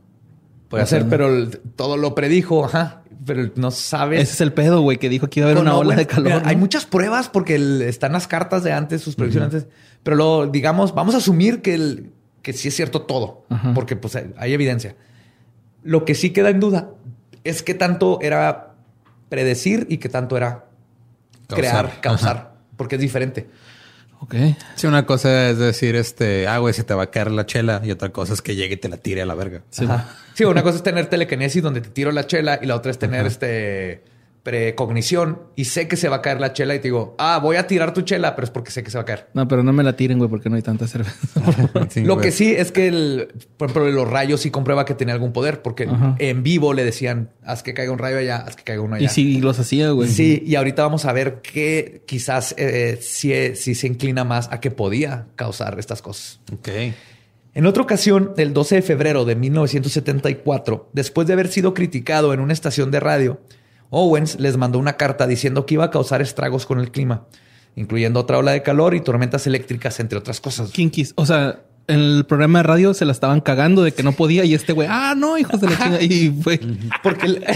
Puede ser, pero todo lo predijo, ajá. Pero no sabe. Ese es el pedo, güey, que dijo que iba a haber una ola de calor. Hay muchas pruebas porque están las cartas de antes, sus previsiones antes. Pero lo, digamos, vamos a asumir que, el, que sí es cierto todo, porque pues hay evidencia. Lo que sí queda en duda es qué tanto era predecir y qué tanto era crear, causar, porque es diferente. Ok. Sí, una cosa es decir, este, ah, güey, se te va a caer la chela y otra cosa es que llegue y te la tire a la verga. Sí, sí una cosa es tener telequinesis donde te tiro la chela y la otra es tener este precognición y sé que se va a caer la chela y te digo, ah, voy a tirar tu chela, pero es porque sé que se va a caer. No, pero no me la tiren, güey, porque no hay tanta cerveza. Sí, Lo güey. que sí es que, el, por ejemplo, los rayos sí comprueba que tenía algún poder, porque Ajá. en vivo le decían, haz que caiga un rayo allá, haz que caiga uno allá. y sí los hacía, güey. Sí, y ahorita vamos a ver que quizás eh, sí, sí se inclina más a que podía causar estas cosas. Ok. En otra ocasión, el 12 de febrero de 1974, después de haber sido criticado en una estación de radio, Owens les mandó una carta diciendo que iba a causar estragos con el clima, incluyendo otra ola de calor y tormentas eléctricas, entre otras cosas. Kinkis. O sea, en el programa de radio se la estaban cagando de que no podía y este güey, ah, no, hijos de la chingada. Y fue, Porque el-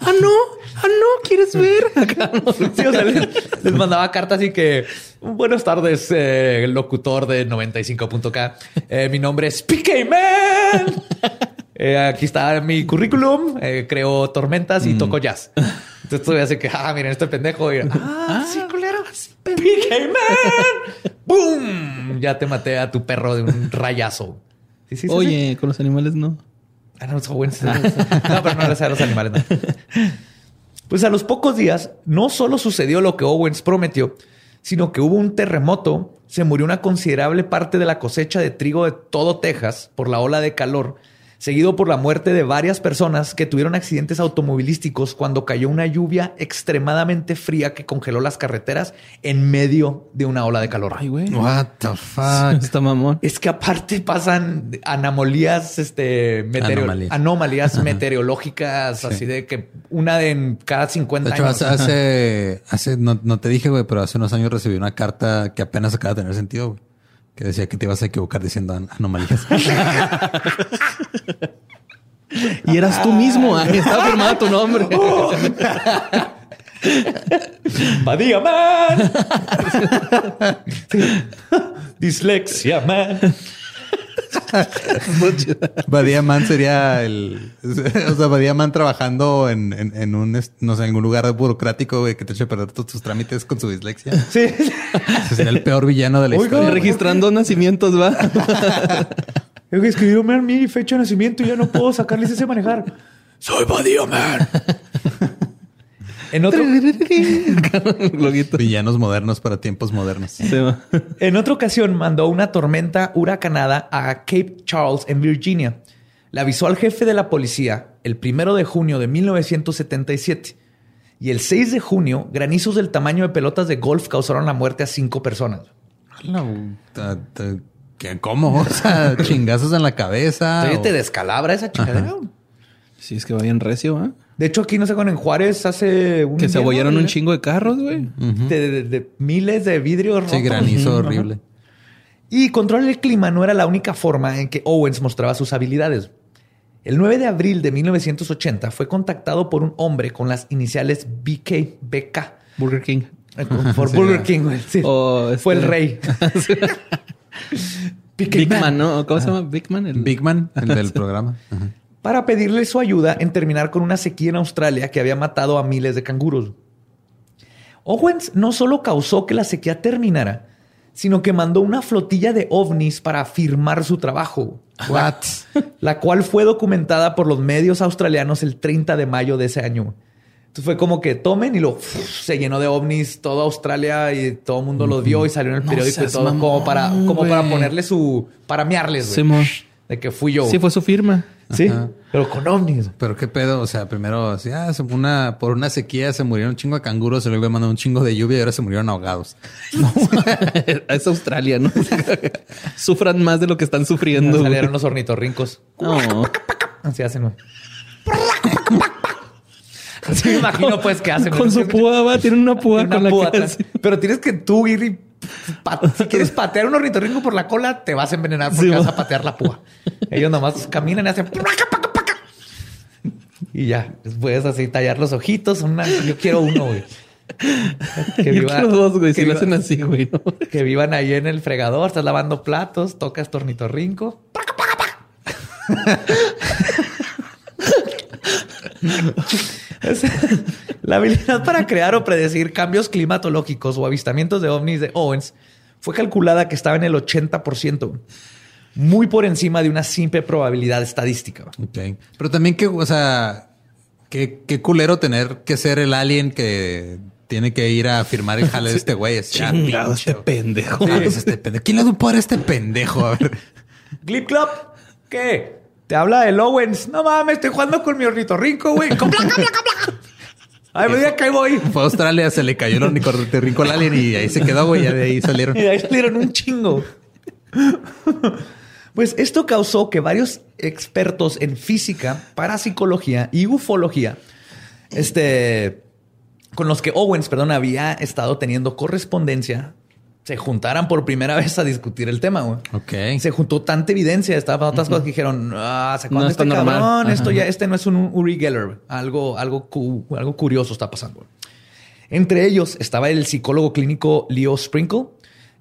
ah, no, ah, no, ¿quieres ver? Acá, no. Sí, o sea, les, les mandaba cartas y que buenas tardes, eh, el locutor de 95.k. Eh, mi nombre es PK Man. Eh, aquí está mi currículum. Eh, creo tormentas y toco jazz. Entonces tú hace que, ah, miren, este pendejo. Y, ah, sí, culero. PK Man. ¡Boom! Ya te maté a tu perro de un rayazo. Sí, sí, sí, sí. Oye, con los animales no. Ah, no, son buenos. No, pero no les a los animales. no. Pues a los pocos días, no solo sucedió lo que Owens prometió, sino que hubo un terremoto, se murió una considerable parte de la cosecha de trigo de todo Texas por la ola de calor, seguido por la muerte de varias personas que tuvieron accidentes automovilísticos cuando cayó una lluvia extremadamente fría que congeló las carreteras en medio de una ola de calor. Ay, güey. What the fuck? Está mamón. Es que aparte pasan anomalías, este, meteoro- Anomalías. anomalías, meteorológicas, así de que una de en cada 50 De hecho, años. hace, hace, hace- no, no te dije, güey, pero hace unos años recibí una carta que apenas acaba de tener sentido, güey. Que decía que te ibas a equivocar diciendo an- anomalías. Y eras tú mismo. Ahí estaba firmado tu nombre. Badía man. Dislexia man. Badía Man sería el... O sea, Badía Man trabajando en, en, en un, no sé, en algún lugar burocrático, güey, que te eche a perder todos tus trámites con su dislexia. Sí. Ese sería el peor villano de la Oiga, historia. güey. Registrando nacimientos, va. Es que escribió mal mi fecha de nacimiento y ya no puedo sacar licencia de manejar. Soy Badía man. En otro. Villanos modernos para tiempos modernos. Sí. En otra ocasión mandó una tormenta huracanada a Cape Charles en Virginia. Le avisó al jefe de la policía el primero de junio de 1977. Y el 6 de junio, granizos del tamaño de pelotas de golf causaron la muerte a cinco personas. Ta- ¿qué- ¿Cómo? O sea, chingazos en la cabeza. O- te descalabra esa chingadera. Sí, es que va bien recio, ¿ah? De hecho, aquí no sé cuándo en Juárez hace un Que se abollaron un chingo de carros, güey. de, de- de miles de vidrios Sí, rotos. granizo Ujú. horrible. Y controlar el clima no era la única forma en que Owens mostraba sus habilidades. El 9 de abril de 1980 fue contactado por un hombre con las iniciales BK, BK, Burger King. eh, por Sí, Burger. King. güey, sí. Fue el este- rey. Big Man. Man, ¿no? ¿Cómo se llama? Big Man. El... Big Man, el del programa. Ajá. Para pedirle su ayuda en terminar con una sequía en Australia que había matado a miles de canguros. Owens no solo causó que la sequía terminara, sino que mandó una flotilla de ovnis para firmar su trabajo. What? la cual fue documentada por los medios australianos el 30 de mayo de ese año. Entonces fue como que tomen y lo uf, se llenó de ovnis toda Australia y todo el mundo los vio y salió en el No periódico y todo mamón, como para como para ponerle su para güey. Simón. de que fui yo. Sí, fue su firma. Sí, Ajá. pero con ovnis. Pero qué pedo, o sea, primero, así, ah, se- una, por una sequía se murieron un chingo de canguros, y luego mandó un chingo de lluvia y ahora se murieron ahogados. es Australia, ¿no? Sufran más de lo que están sufriendo. Salieron los ornitorrincos. No. Así hacen, güey. Así me imagino pues que hacen. Con su púa, va. Tiene una púa Una con la púa que atrás. Pero tienes que tú ir y si quieres patear un ornitorrinco por la cola, te vas a envenenar porque Sí, vas va. a patear la púa. Ellos nomás caminan y hacen paca, paca, paca. y ya puedes así tallar los ojitos. Una, yo quiero uno, güey. Que, Yo viva- quiero dos, güey. que Si lo viva- hacen así, güey. ¿no? que vivan ahí en el fregador, estás lavando platos, tocas tornitorrinco. La habilidad para crear o predecir cambios climatológicos o avistamientos de ovnis de Owens fue calculada que estaba en el 80%, muy por encima de una simple probabilidad estadística. Ok. Pero también que, o sea, Qué, qué culero tener que ser el alien que tiene que ir a firmar el jale de este güey. Es Chingado, este pendejo. Sí, es este pendejo. ¿Quién le da un poder a este pendejo? A ver. Glip Club, ¿qué? Te habla el Owens. No mames, estoy jugando con mi ornitorrinco, güey. Ay, me diga que ahí voy. Fue a Australia, se le cayó el ornitorrinco al alien y ahí se quedó, güey. Ya de ahí salieron. Y de ahí salieron un chingo. Pues esto causó que varios expertos en física, parapsicología y ufología, este, con los que Owens, perdón, había estado teniendo correspondencia, se juntaran por primera vez a discutir el tema, güey. Ok. Se juntó tanta evidencia, estaban otras cosas que dijeron, ah, ¿se No este normal. cabrón? Esto Ajá. ya, este no es un Uri Geller, güey. algo, algo, cu- algo curioso está pasando. güey. Entre ellos estaba el psicólogo clínico Leo Sprinkle,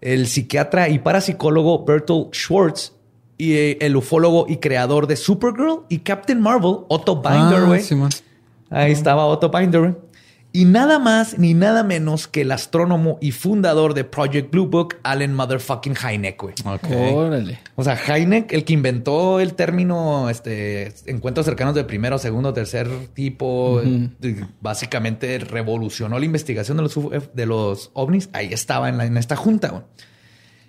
el psiquiatra y parapsicólogo Bertolt Schwartz y eh, el ufólogo y creador de Supergirl y Captain Marvel, Otto Binder, Ah, güey. Simón. Ahí estaba Otto Binder. güey. Y nada más ni nada menos que el astrónomo y fundador de Project Blue Book, Allen Motherfucking Hynek, güey. Órale. O sea, Hynek, el que inventó el término este, encuentros cercanos de primero, segundo, tercer tipo, básicamente revolucionó la investigación de los, UF de los ovnis. Ahí estaba en, la- en esta junta. güey.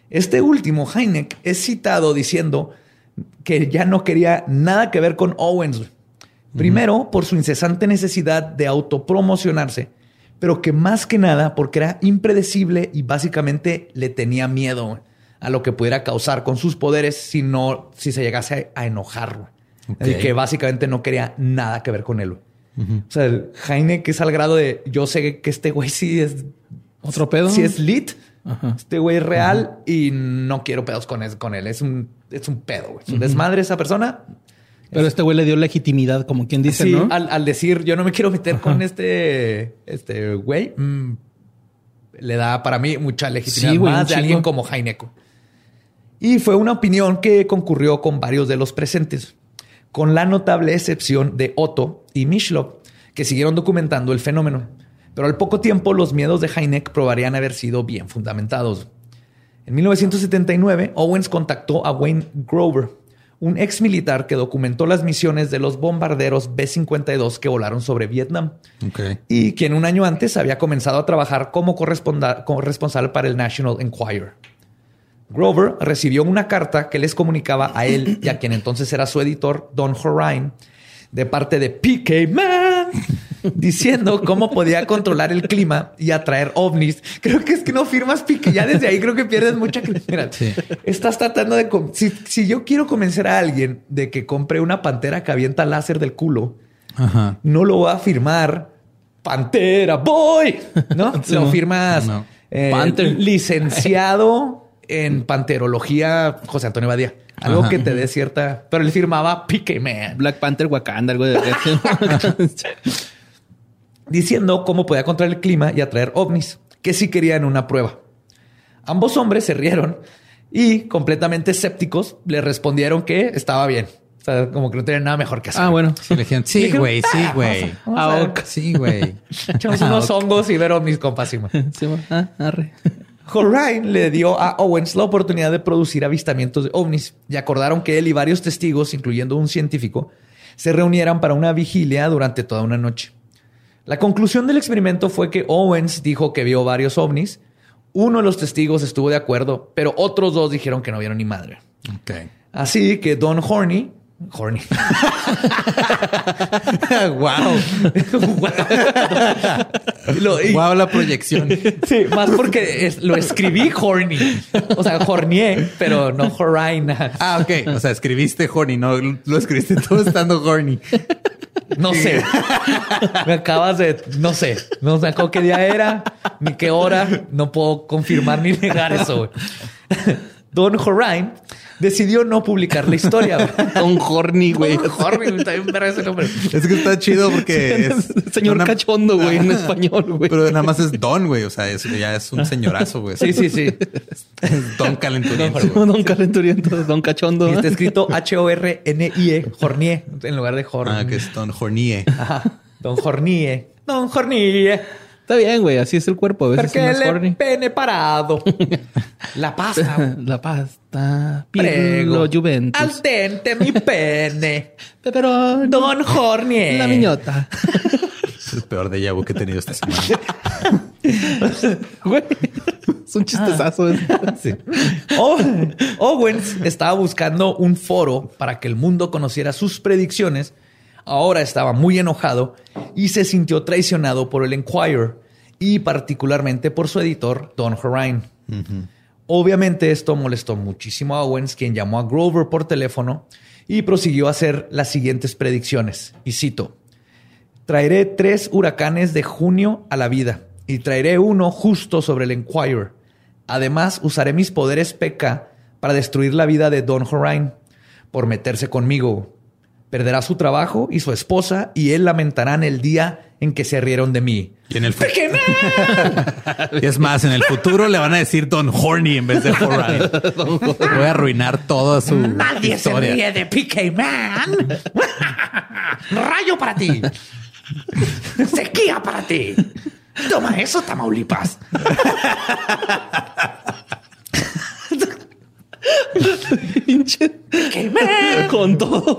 Este último, Hynek, es citado diciendo que ya no quería nada que ver con Owens. Primero, por su incesante necesidad de autopromocionarse, pero que más que nada porque era impredecible y básicamente le tenía miedo a lo que pudiera causar con sus poderes si no, si se llegase a, enojar. güey. Ok. Así que básicamente no quería nada que ver con él. güey. O sea, el Jaime que es al grado de yo sé que este güey sí es ¿Otro pedo? sí es lit. Ajá. Este güey es real y no quiero pedos con él. Es un, es un pedo, güey. Es un desmadre esa persona. Pero este güey le dio legitimidad, como quien dice, Sí, ¿no? al, al decir yo no me quiero meter con este, este güey, mm, le da para mí mucha legitimidad Sí, güey, más de alguien como Jaineco. Y fue una opinión que concurrió con varios de los presentes, con la notable excepción de Otto y Mishlov, que siguieron documentando el fenómeno. Pero al poco tiempo los miedos de Heineck probarían haber sido bien fundamentados. En 1979, Owens contactó a Wayne Grover, un ex militar que documentó las misiones de los bombarderos B-52 que volaron sobre Vietnam. Y quien un año antes había comenzado a trabajar como corresponsal para el National Enquirer. Grover recibió una carta que les comunicaba a él y a quien entonces era su editor, Don Horine, de parte de PK Man, diciendo cómo podía controlar el clima y atraer ovnis. Creo que es que no firmas PK. Ya desde ahí creo que pierdes mucha credibilidad. Sí. Estás tratando de... con- Si, si yo quiero convencer a alguien de que compre una pantera que avienta láser del culo, Ajá. no lo va a firmar Pantera Boy, ¿no? Sí, lo firmas No. eh, Panther. licenciado en panterología José Antonio Badía. Algo Ajá. que te dé cierta... Pero él firmaba Pique Man. Black Panther Wakanda, algo de diciendo cómo podía controlar el clima y atraer ovnis, que sí querían una prueba. Ambos hombres se rieron y, completamente escépticos, le respondieron que estaba bien. O sea, como que no tenían nada mejor que hacer. Ah, bueno. Sí, le dijeron, sí, güey, sí, "Ah, güey. vamos a- vamos a ver". Ah, ok. Sí, güey. Echamos unos hongos y ver ovnis, compa. sí, ah, arre. Le dio a Owens la oportunidad de producir avistamientos de ovnis y acordaron que él y varios testigos, incluyendo un científico, se reunieran para una vigilia durante toda una noche. La conclusión del experimento fue que Owens dijo que vio varios ovnis. Uno de los testigos estuvo de acuerdo, pero otros dos dijeron que no vieron ni madre. Así que Don Horny, Horny, wow. Lo- y- Wow, la proyección. Sí, más porque es- lo escribí horny. O sea, hornié, pero no horine. Ah, ok. O sea, escribiste horny, no lo escribiste todo estando horny. No sé. Me acabas de... No sé. No me acuerdo qué día era, ni qué hora. No puedo confirmar ni negar eso. güey. Don Horine decidió no publicar la historia. güey. Un horny, güey. Don Horny, está bien verga ese nombre. Es que está chido porque es. Señor una- cachondo, güey, en español, güey. Pero nada más es Don, güey. O sea, es, ya es un señorazo, güey. Sí, sí, sí. Es Don calenturiento. güey. Don calenturiento, don cachondo. Y está escrito H-O-R-N-I-E, Hornie, en lugar de Horny. Ah, que es Don Hornie. Ajá. Don Hornie. Don Hornie. Está bien, güey. Así es el cuerpo. A veces Porque es más el horny. pene parado. La pasta. La pasta. Prego. Pirlo, Juventus. Al dente mi pene. Pepperoni. Don Hornier. La miñota. Es el peor de vu que he tenido esta semana. Güey. Es un chistezazo. Sí. O- Owens estaba buscando un foro para que el mundo conociera sus predicciones. Ahora estaba muy enojado y se sintió traicionado por el Enquirer y particularmente por su editor, Don Horine. Obviamente esto molestó muchísimo a Owens, quien llamó a Grover por teléfono y prosiguió a hacer las siguientes predicciones. Y cito, traeré tres huracanes de junio a la vida y traeré uno justo sobre el Enquirer. Además, usaré mis poderes PK para destruir la vida de Don Horine por meterse conmigo. Perderá su trabajo y su esposa y él lamentarán el día en que se rieron de mí. Y en el fu- ¡Pequeña! Y es más, en el futuro le van a decir Don Horny en vez de Horny. Voy a arruinar toda su Nadie se ríe de PK Man. Rayo para ti. Sequía para ti. Toma eso, Tamaulipas. Pinche. Con todo.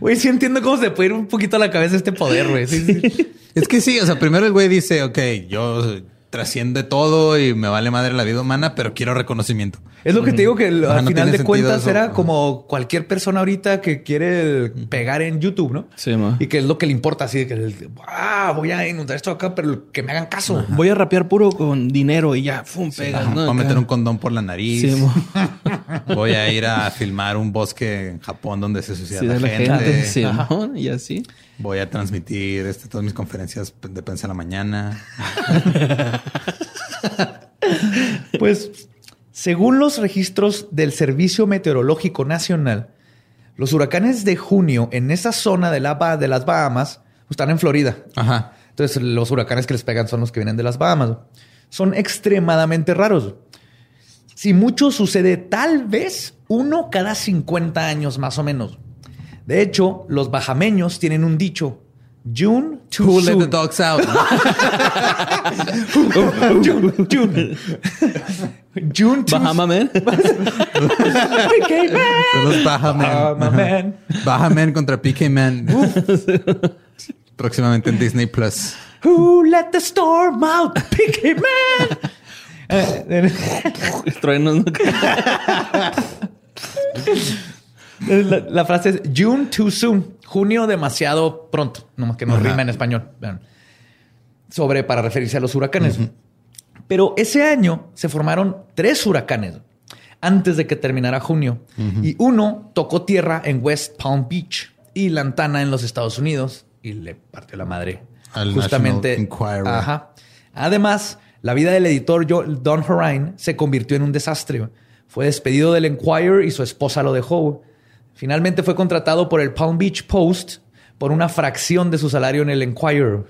Güey, sí entiendo cómo se puede ir un poquito a la cabeza este poder, güey. Sí, sí. Es que sí, o sea, primero el güey dice, ok, yo trasciende todo y me vale madre la vida humana, pero quiero reconocimiento. Es lo que te digo que Ajá, al no final de cuentas eso. era como cualquier persona ahorita que quiere pegar en YouTube, ¿no? Sí, ma. Y que es lo que le importa, así de que el- ah, voy a inundar esto acá, pero que me hagan caso. Voy a rapear puro con dinero y ya, fum, pega. Ajá, ¿no? Voy a meter un condón por la nariz. Sí, mo. Voy a ir a filmar un bosque en Japón donde se suicida Sí, la, de la gente. gente. Sí, y así. Voy a transmitir este, todas mis conferencias de prensa la mañana. Pues, según los registros del Servicio Meteorológico Nacional, los huracanes de junio en esa zona de, la de las Bahamas están en Florida. Ajá. Entonces, los huracanes que les pegan son los que vienen de las Bahamas. Son extremadamente raros. Si mucho sucede, tal vez uno cada 50 años más o menos. De hecho, los bajameños tienen un dicho. June too Who let the dogs out? June, June. June too Bahama Man. PK Man. Son los Baja Man. Bahama Man. Contra PK Man. Próximamente en Disney Plus. Who let the storm out? PK Man. Truenos, ¿no? La, la frase es June too soon. Junio demasiado pronto. Nomás que no Ajá. rima en español. Sobre para referirse a los huracanes. Pero ese año se formaron tres huracanes antes de que terminara junio. Y uno tocó tierra en West Palm Beach y Lantana en los Estados Unidos y le partió la madre. Al justamente. Ajá. Además, la vida del editor Don Horine se convirtió en un desastre. Fue despedido del Enquirer y su esposa lo dejó. Finalmente fue contratado por el Palm Beach Post por una fracción de su salario en el Enquirer.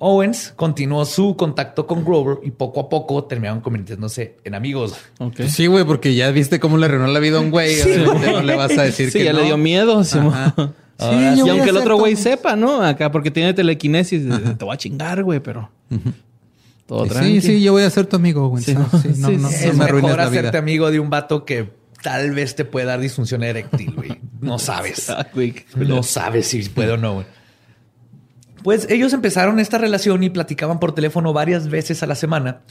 Owens continuó su contacto con Grover y poco a poco terminaron convirtiéndose en amigos. Pues sí, güey, porque ya viste cómo le arruinó la vida a un güey. No le vas a decir Sí, que ya no. le dio miedo. sí. Ahora Sí, yo y voy a aunque el otro güey sepa, ¿no? Acá porque tiene telequinesis, te voy a chingar, güey, pero todo Sí, tranqui. sí, yo voy a ser tu amigo, güey. Sí, Sí, no, sí, no, sí, no, sí. no es me mejor hacerte vida. amigo de un vato que tal vez te puede dar disfunción eréctil, güey. No sabes. Ah. No sabes si puede o no, güey. Pues ellos empezaron esta relación y platicaban por teléfono varias veces a la semana,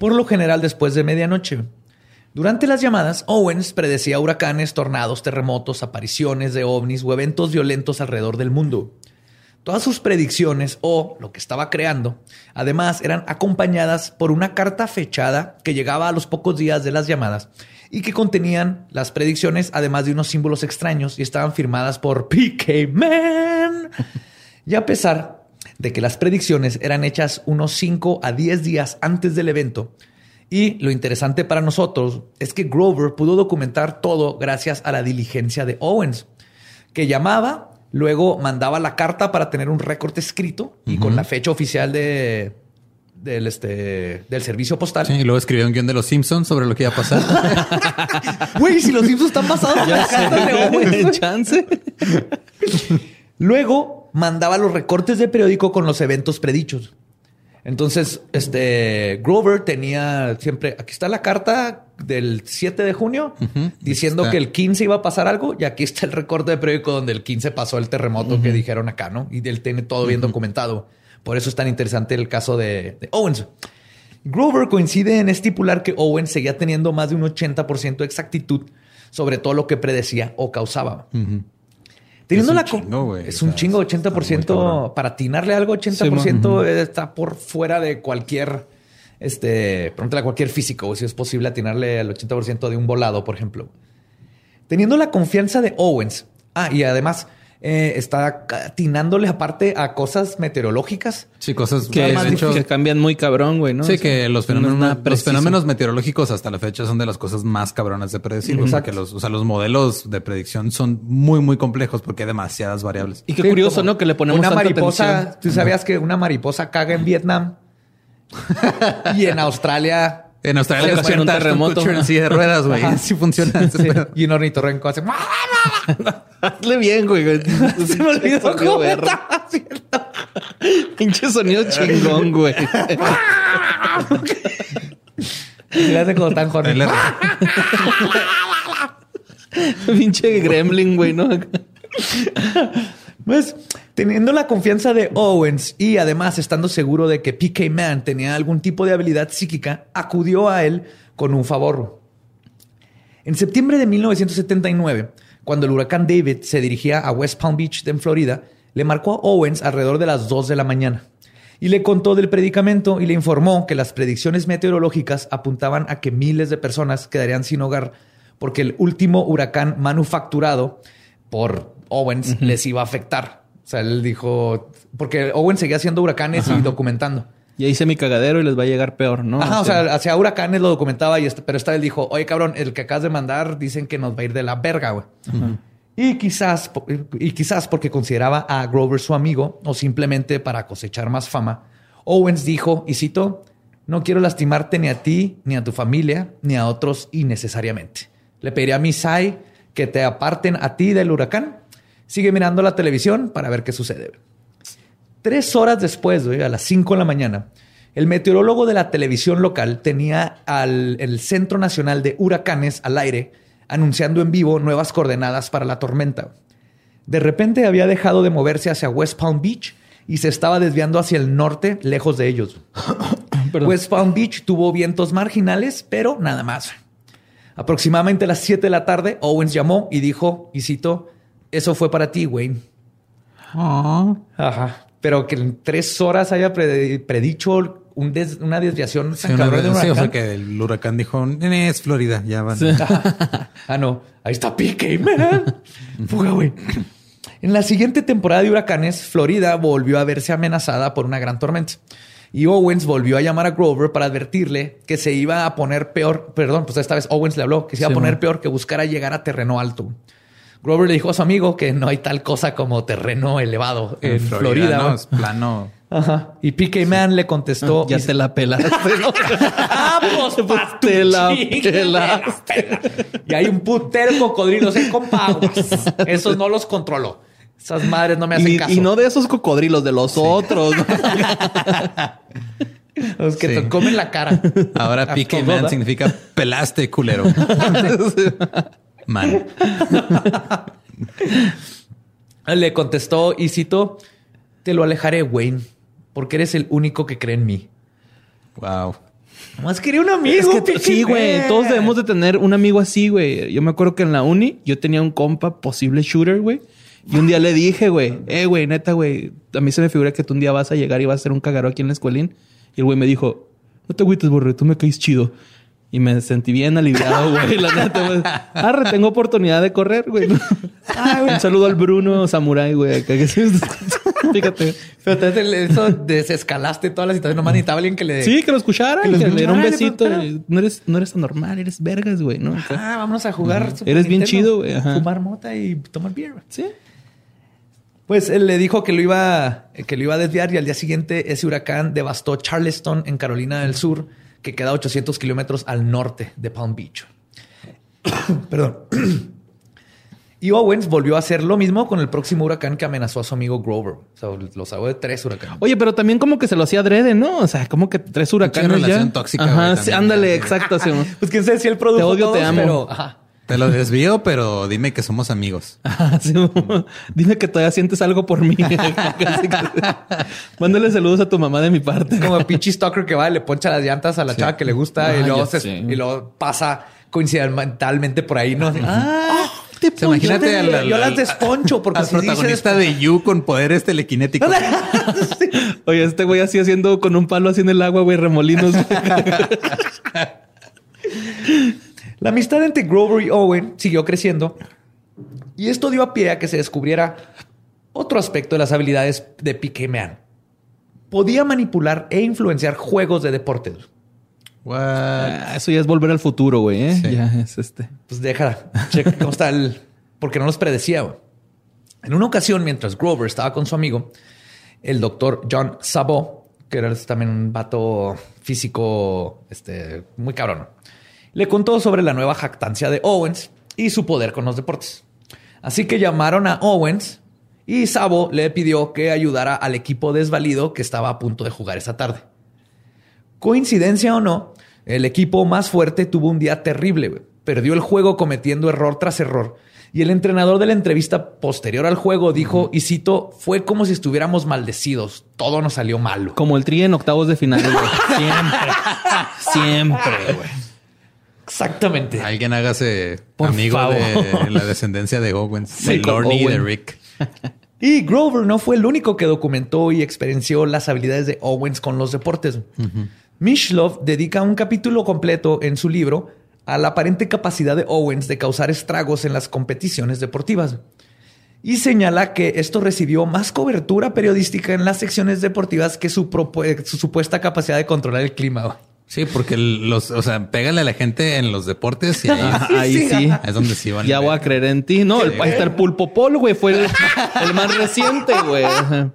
por lo general después de medianoche. Durante las llamadas, Owens predecía huracanes, tornados, terremotos, apariciones de ovnis o eventos violentos alrededor del mundo. Todas sus predicciones o lo que estaba creando, además, eran acompañadas por una carta fechada que llegaba a los pocos días de las llamadas y que contenían las predicciones, además de unos símbolos extraños y estaban firmadas por PK Man. Y a pesar de que las predicciones eran hechas unos 5 a 10 días antes del evento, y lo interesante para nosotros es que Grover pudo documentar todo gracias a la diligencia de Owens, que llamaba, luego mandaba la carta para tener un récord escrito y con la fecha oficial de, del, este, del servicio postal. Sí, y luego escribió un guion de los Simpsons sobre lo que iba a pasar. Güey, si los Simpsons están basados en de Owens. Chance. Luego mandaba los recortes de periódico con los eventos predichos. Entonces, este Grover tenía siempre, aquí está la carta del 7 de junio diciendo que el 15 iba a pasar algo y aquí está el recorte de periódico donde el 15 pasó el terremoto que dijeron acá, ¿no? Y él tiene todo bien documentado. Por eso es tan interesante el caso de, Owens. Grover coincide en estipular que Owens seguía teniendo más de un 80% de exactitud sobre todo lo que predecía o causaba. Teniendo es un la chingo, Es un chingo, 80%. Para atinarle algo, 80% está por fuera de cualquier. Este, pregúntale a cualquier físico si es posible atinarle al 80% de un volado, por ejemplo. Teniendo la confianza de Owens. Ah, y además, eh, está atinándole aparte a cosas meteorológicas. Sí, cosas que, cambian muy cabrón, güey, ¿no? Sí, que los fenómenos, los fenómenos meteorológicos hasta la fecha son de las cosas más cabronas de predecir. O sea, que los, o sea, los modelos de predicción son muy, muy complejos porque hay demasiadas variables. Y qué curioso, ¿no? Que le ponemos una mariposa. Tú sabías que una mariposa caga en Vietnam y en Australia en Australia le un terremoto. en silla de ruedas, güey. Sí funciona. Y un ornitorrinco hace... Hazle bien, güey. Se me olvidó cómo estaba Pinche sonido chingón, güey. le hace como tan jornal. Pinche gremlin, güey, ¿no? Pues teniendo la confianza de Owens y además estando seguro de que PK Man tenía algún tipo de habilidad psíquica, acudió a él con un favor. En septiembre de 1979, cuando el huracán David se dirigía a West Palm Beach, en Florida, le marcó a Owens alrededor de las 2 de la mañana y le contó del predicamento y le informó que las predicciones meteorológicas apuntaban a que miles de personas quedarían sin hogar porque el último huracán manufacturado por Owens les iba a afectar. O sea, él dijo, porque Owens seguía haciendo huracanes y documentando. Y hice mi cagadero y les va a llegar peor, ¿no? Ajá, o sea, este, hacía huracanes, lo documentaba, y este, pero esta vez dijo, oye, cabrón, el que acabas de mandar dicen que nos va a ir de la verga, güey. Y quizás, y quizás porque consideraba a Grover su amigo o simplemente para cosechar más fama, Owens dijo, y cito, no quiero lastimarte ni a ti, ni a tu familia, ni a otros innecesariamente. Le pediría a Misai que te aparten a ti del huracán Sigue mirando la televisión para ver qué sucede. Tres horas después, a las cinco de la mañana, el meteorólogo de la televisión local tenía al, el Centro Nacional de Huracanes al aire anunciando en vivo nuevas coordenadas para la tormenta. De repente había dejado de moverse hacia West Palm Beach y se estaba desviando hacia el norte, lejos de ellos. West Palm Beach tuvo vientos marginales, pero nada más. Aproximadamente a las 7 de la tarde, Owens llamó y dijo, y cito, eso fue para ti, Wayne. Ah. Ajá. Pero que en tres horas haya predicho una desviación sí, de que el huracán dijo, es Florida, ya van. ah, no. Ahí está Pique, man. Fuga, güey. En la siguiente temporada de huracanes, Florida volvió a verse amenazada por una gran tormenta. Y Owens volvió a llamar a Grover para advertirle que se iba a poner peor. Perdón, pues esta vez Owens le habló que se iba a poner peor que buscara llegar a terreno alto. Grover le dijo a su amigo que no hay tal cosa como terreno elevado en, Florida. no, es plano. Ajá. Y PK Man le contestó. Ya te la pelaste. ¡Vamos, pues te la pelaste. Y hay un putero cocodrilos en compaguas. Esos no los controló. Esas madres no me hacen caso. Y no de esos cocodrilos, de los otros. los que te comen la cara. Ahora PK Man significa pelaste, culero. Man. Le contestó y citó, te lo alejaré, Wayne, porque eres el único que cree en mí. Wow. Más quería un amigo. sí, güey. Todos debemos de tener un amigo así, güey. Yo me acuerdo que en la uni yo tenía un compa posible shooter, güey. Y un día le dije, güey, eh, güey, neta, güey, a mí se me figura que tú un día vas a llegar y vas a hacer un cagaro aquí en la escuelín. Y el güey me dijo, no te agüites, borre, tú me caes chido. Y me sentí bien aliviado, güey. La neta, güey. Ah, tengo oportunidad de correr, güey. Un saludo al Bruno Samurai, güey. Fíjate. Pero eso desescalaste toda la situación. Nomás necesitaba alguien que le... Sí, que lo escuchara. Que, le diera un besito. No eres, no eres anormal, eres vergas, güey. ¿no? Ah, vámonos a jugar. Eres bien chido, güey. Fumar mota y tomar beer. Sí. Pues él le dijo que lo iba, que lo iba a desviar y al día siguiente ese huracán devastó Charleston en Carolina del Sur que queda 800 kilómetros al norte de Palm Beach. Perdón. Y Owens volvió a hacer lo mismo con el próximo huracán que amenazó a su amigo Grover. O sea, lo salvó de tres huracanes. Oye, pero también como que se lo hacía adrede, ¿no? O sea, como que tres huracanes ya. relación tóxica, Ajá, sí, ándale, exacto. sí. Pues quién sabe si él produjo Te odio, te amo. pero... ajá. Te lo desvío, pero dime que somos amigos. Sí. Dime que todavía sientes algo por mí. Mándale saludos a tu mamá de mi parte. Como el pinche stalker que va y le poncha las llantas a la chava que le gusta Ah, y, luego ya se- y luego pasa coincidentalmente por ahí, ¿no? Ah, te O sea, imagínate yo, las desponcho porque al dices- protagonista de You con poderes telequinéticos. Oye, este güey así haciendo con un palo así en el agua, güey, remolinos. La amistad entre Grover y Owen siguió creciendo y esto dio a pie a que se descubriera otro aspecto de las habilidades de Piqué Man. Podía manipular e influenciar juegos de deportes. What? Ah, Eso ya es volver al futuro, güey. ¿eh? Sí. Ya es este. Pues deja, checa cómo está el... Porque no los predecía. güey. En una ocasión, mientras Grover estaba con su amigo, el doctor John Sabot, que era también un vato físico este, muy cabrón, le contó sobre la nueva jactancia de Owens y su poder con los deportes. Así que llamaron a Owens y Sabo le pidió que ayudara al equipo desvalido que estaba a punto de jugar esa tarde. Coincidencia o no, el equipo más fuerte tuvo un día terrible. Perdió el juego cometiendo error tras error. Y el entrenador de la entrevista posterior al juego dijo, y cito, fue como si estuviéramos maldecidos. Todo nos salió malo. Como el tri en octavos de final. Siempre. Siempre, güey. Exactamente. Alguien hágase Por amigo favor. de la descendencia de Owens, de Michael Lorne y de. Rick. Y Grover no fue el único que documentó y experienció las habilidades de Owens con los deportes. Mishlov dedica un capítulo completo en su libro a la aparente capacidad de Owens de causar estragos en las competiciones deportivas. Y señala que esto recibió más cobertura periodística en las secciones deportivas que su, su supuesta capacidad de controlar el clima. Sí, porque los, o sea, pégale a la gente en los deportes y ahí, Ah, ahí sí. es donde sí van. Ya voy a creer en ti. No, el, ahí está el pulpo pol, güey. Fue el, el más reciente, güey. Ajá.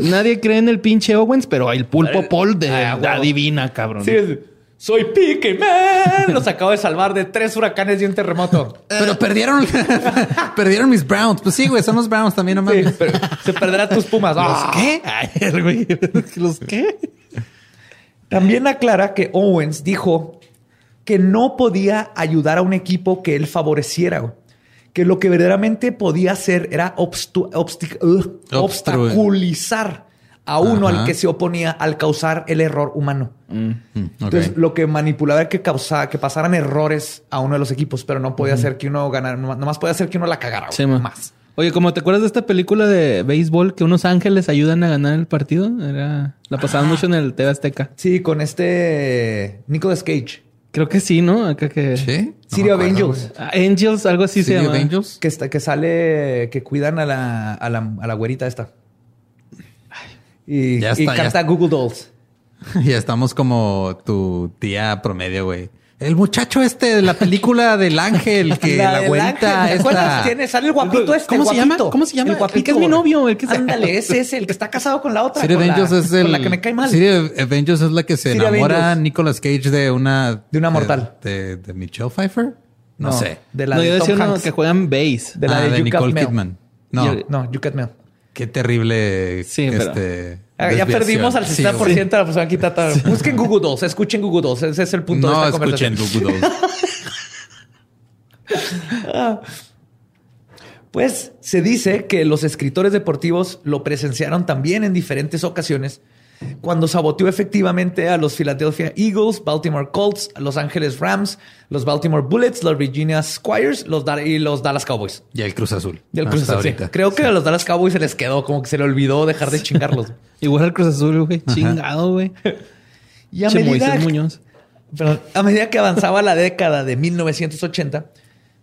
Nadie cree en el pinche Owens, pero el pulpo pol de adivina, cabrón. Sí, es- soy Pique Man. Los acabo de salvar de tres huracanes y un terremoto. Pero perdieron, perdieron mis Browns. Pues sí, güey, son los Browns también, no Sí, mames. pero se perderán tus pumas. Ah. ¿Qué? Ay, el güey. ¿Los qué? También aclara que Owens dijo que no podía ayudar a un equipo que él favoreciera, que lo que verdaderamente podía hacer era obstu- obstaculizar a uno Ajá. al que se oponía al causar el error humano. Mm, ok. Entonces, lo que manipulaba era que causaba que pasaran errores a uno de los equipos, pero no podía hacer que uno ganara, nomás podía hacer que uno la cagara. Sí, más. Oye, como te acuerdas de esta película de béisbol que unos ángeles ayudan a ganar el partido? Era, la pasaban mucho en el TV Azteca. Sí, con este Nicolas Cage. Creo que sí, ¿no? Acá que... ¿Sí? City of Angels. Ah, Angels, algo así se llama. Angels. Que, está, que sale, que cuidan a la, a la, a la güerita esta. Y, Ya y está, ya canta está. Google Dolls. Ya estamos como tu tía promedio, güey. El muchacho este de la película del ángel, que la, del güerita esta... Tiene, sale el guapito este. ¿Cómo el se llama? guapito. ¿Cómo se llama? El guapito. El que es mi novio, el que Ándale, ese es el que está casado con la otra. City con la- Avengers es el... la que me cae mal. City Avengers es la que se City enamora Avengers. Nicolas Cage de una... De una mortal. De, de Michelle Pfeiffer. No, sé. De la no, de yo Tom decía uno Hanks. que juegan base. De la Ah, de, de Nicole. Kidman. No, no, You Mail. qué terrible... Sí, pero- Ah, Ya perdimos al Sí, 60% güey. de la persona aquí. Tata. Busquen Google Dolls, escuchen Google Dolls. Ese es el punto No de esta escuchen conversación. Google. Pues se dice que los escritores deportivos lo presenciaron también en diferentes ocasiones cuando saboteó efectivamente a los Philadelphia Eagles, Baltimore Colts, Los Angeles Rams, los Baltimore Bullets, los Virginia Squires los Da- y los Dallas Cowboys. Y el Cruz Azul. Y el Cruz Azul, sí. Creo que a los Dallas Cowboys se les quedó, como que se le olvidó dejar de chingarlos. Igual al Cruz Azul, güey. Chingado, güey. Y a medida, Muñoz. Perdón. a medida que avanzaba la década de 1980,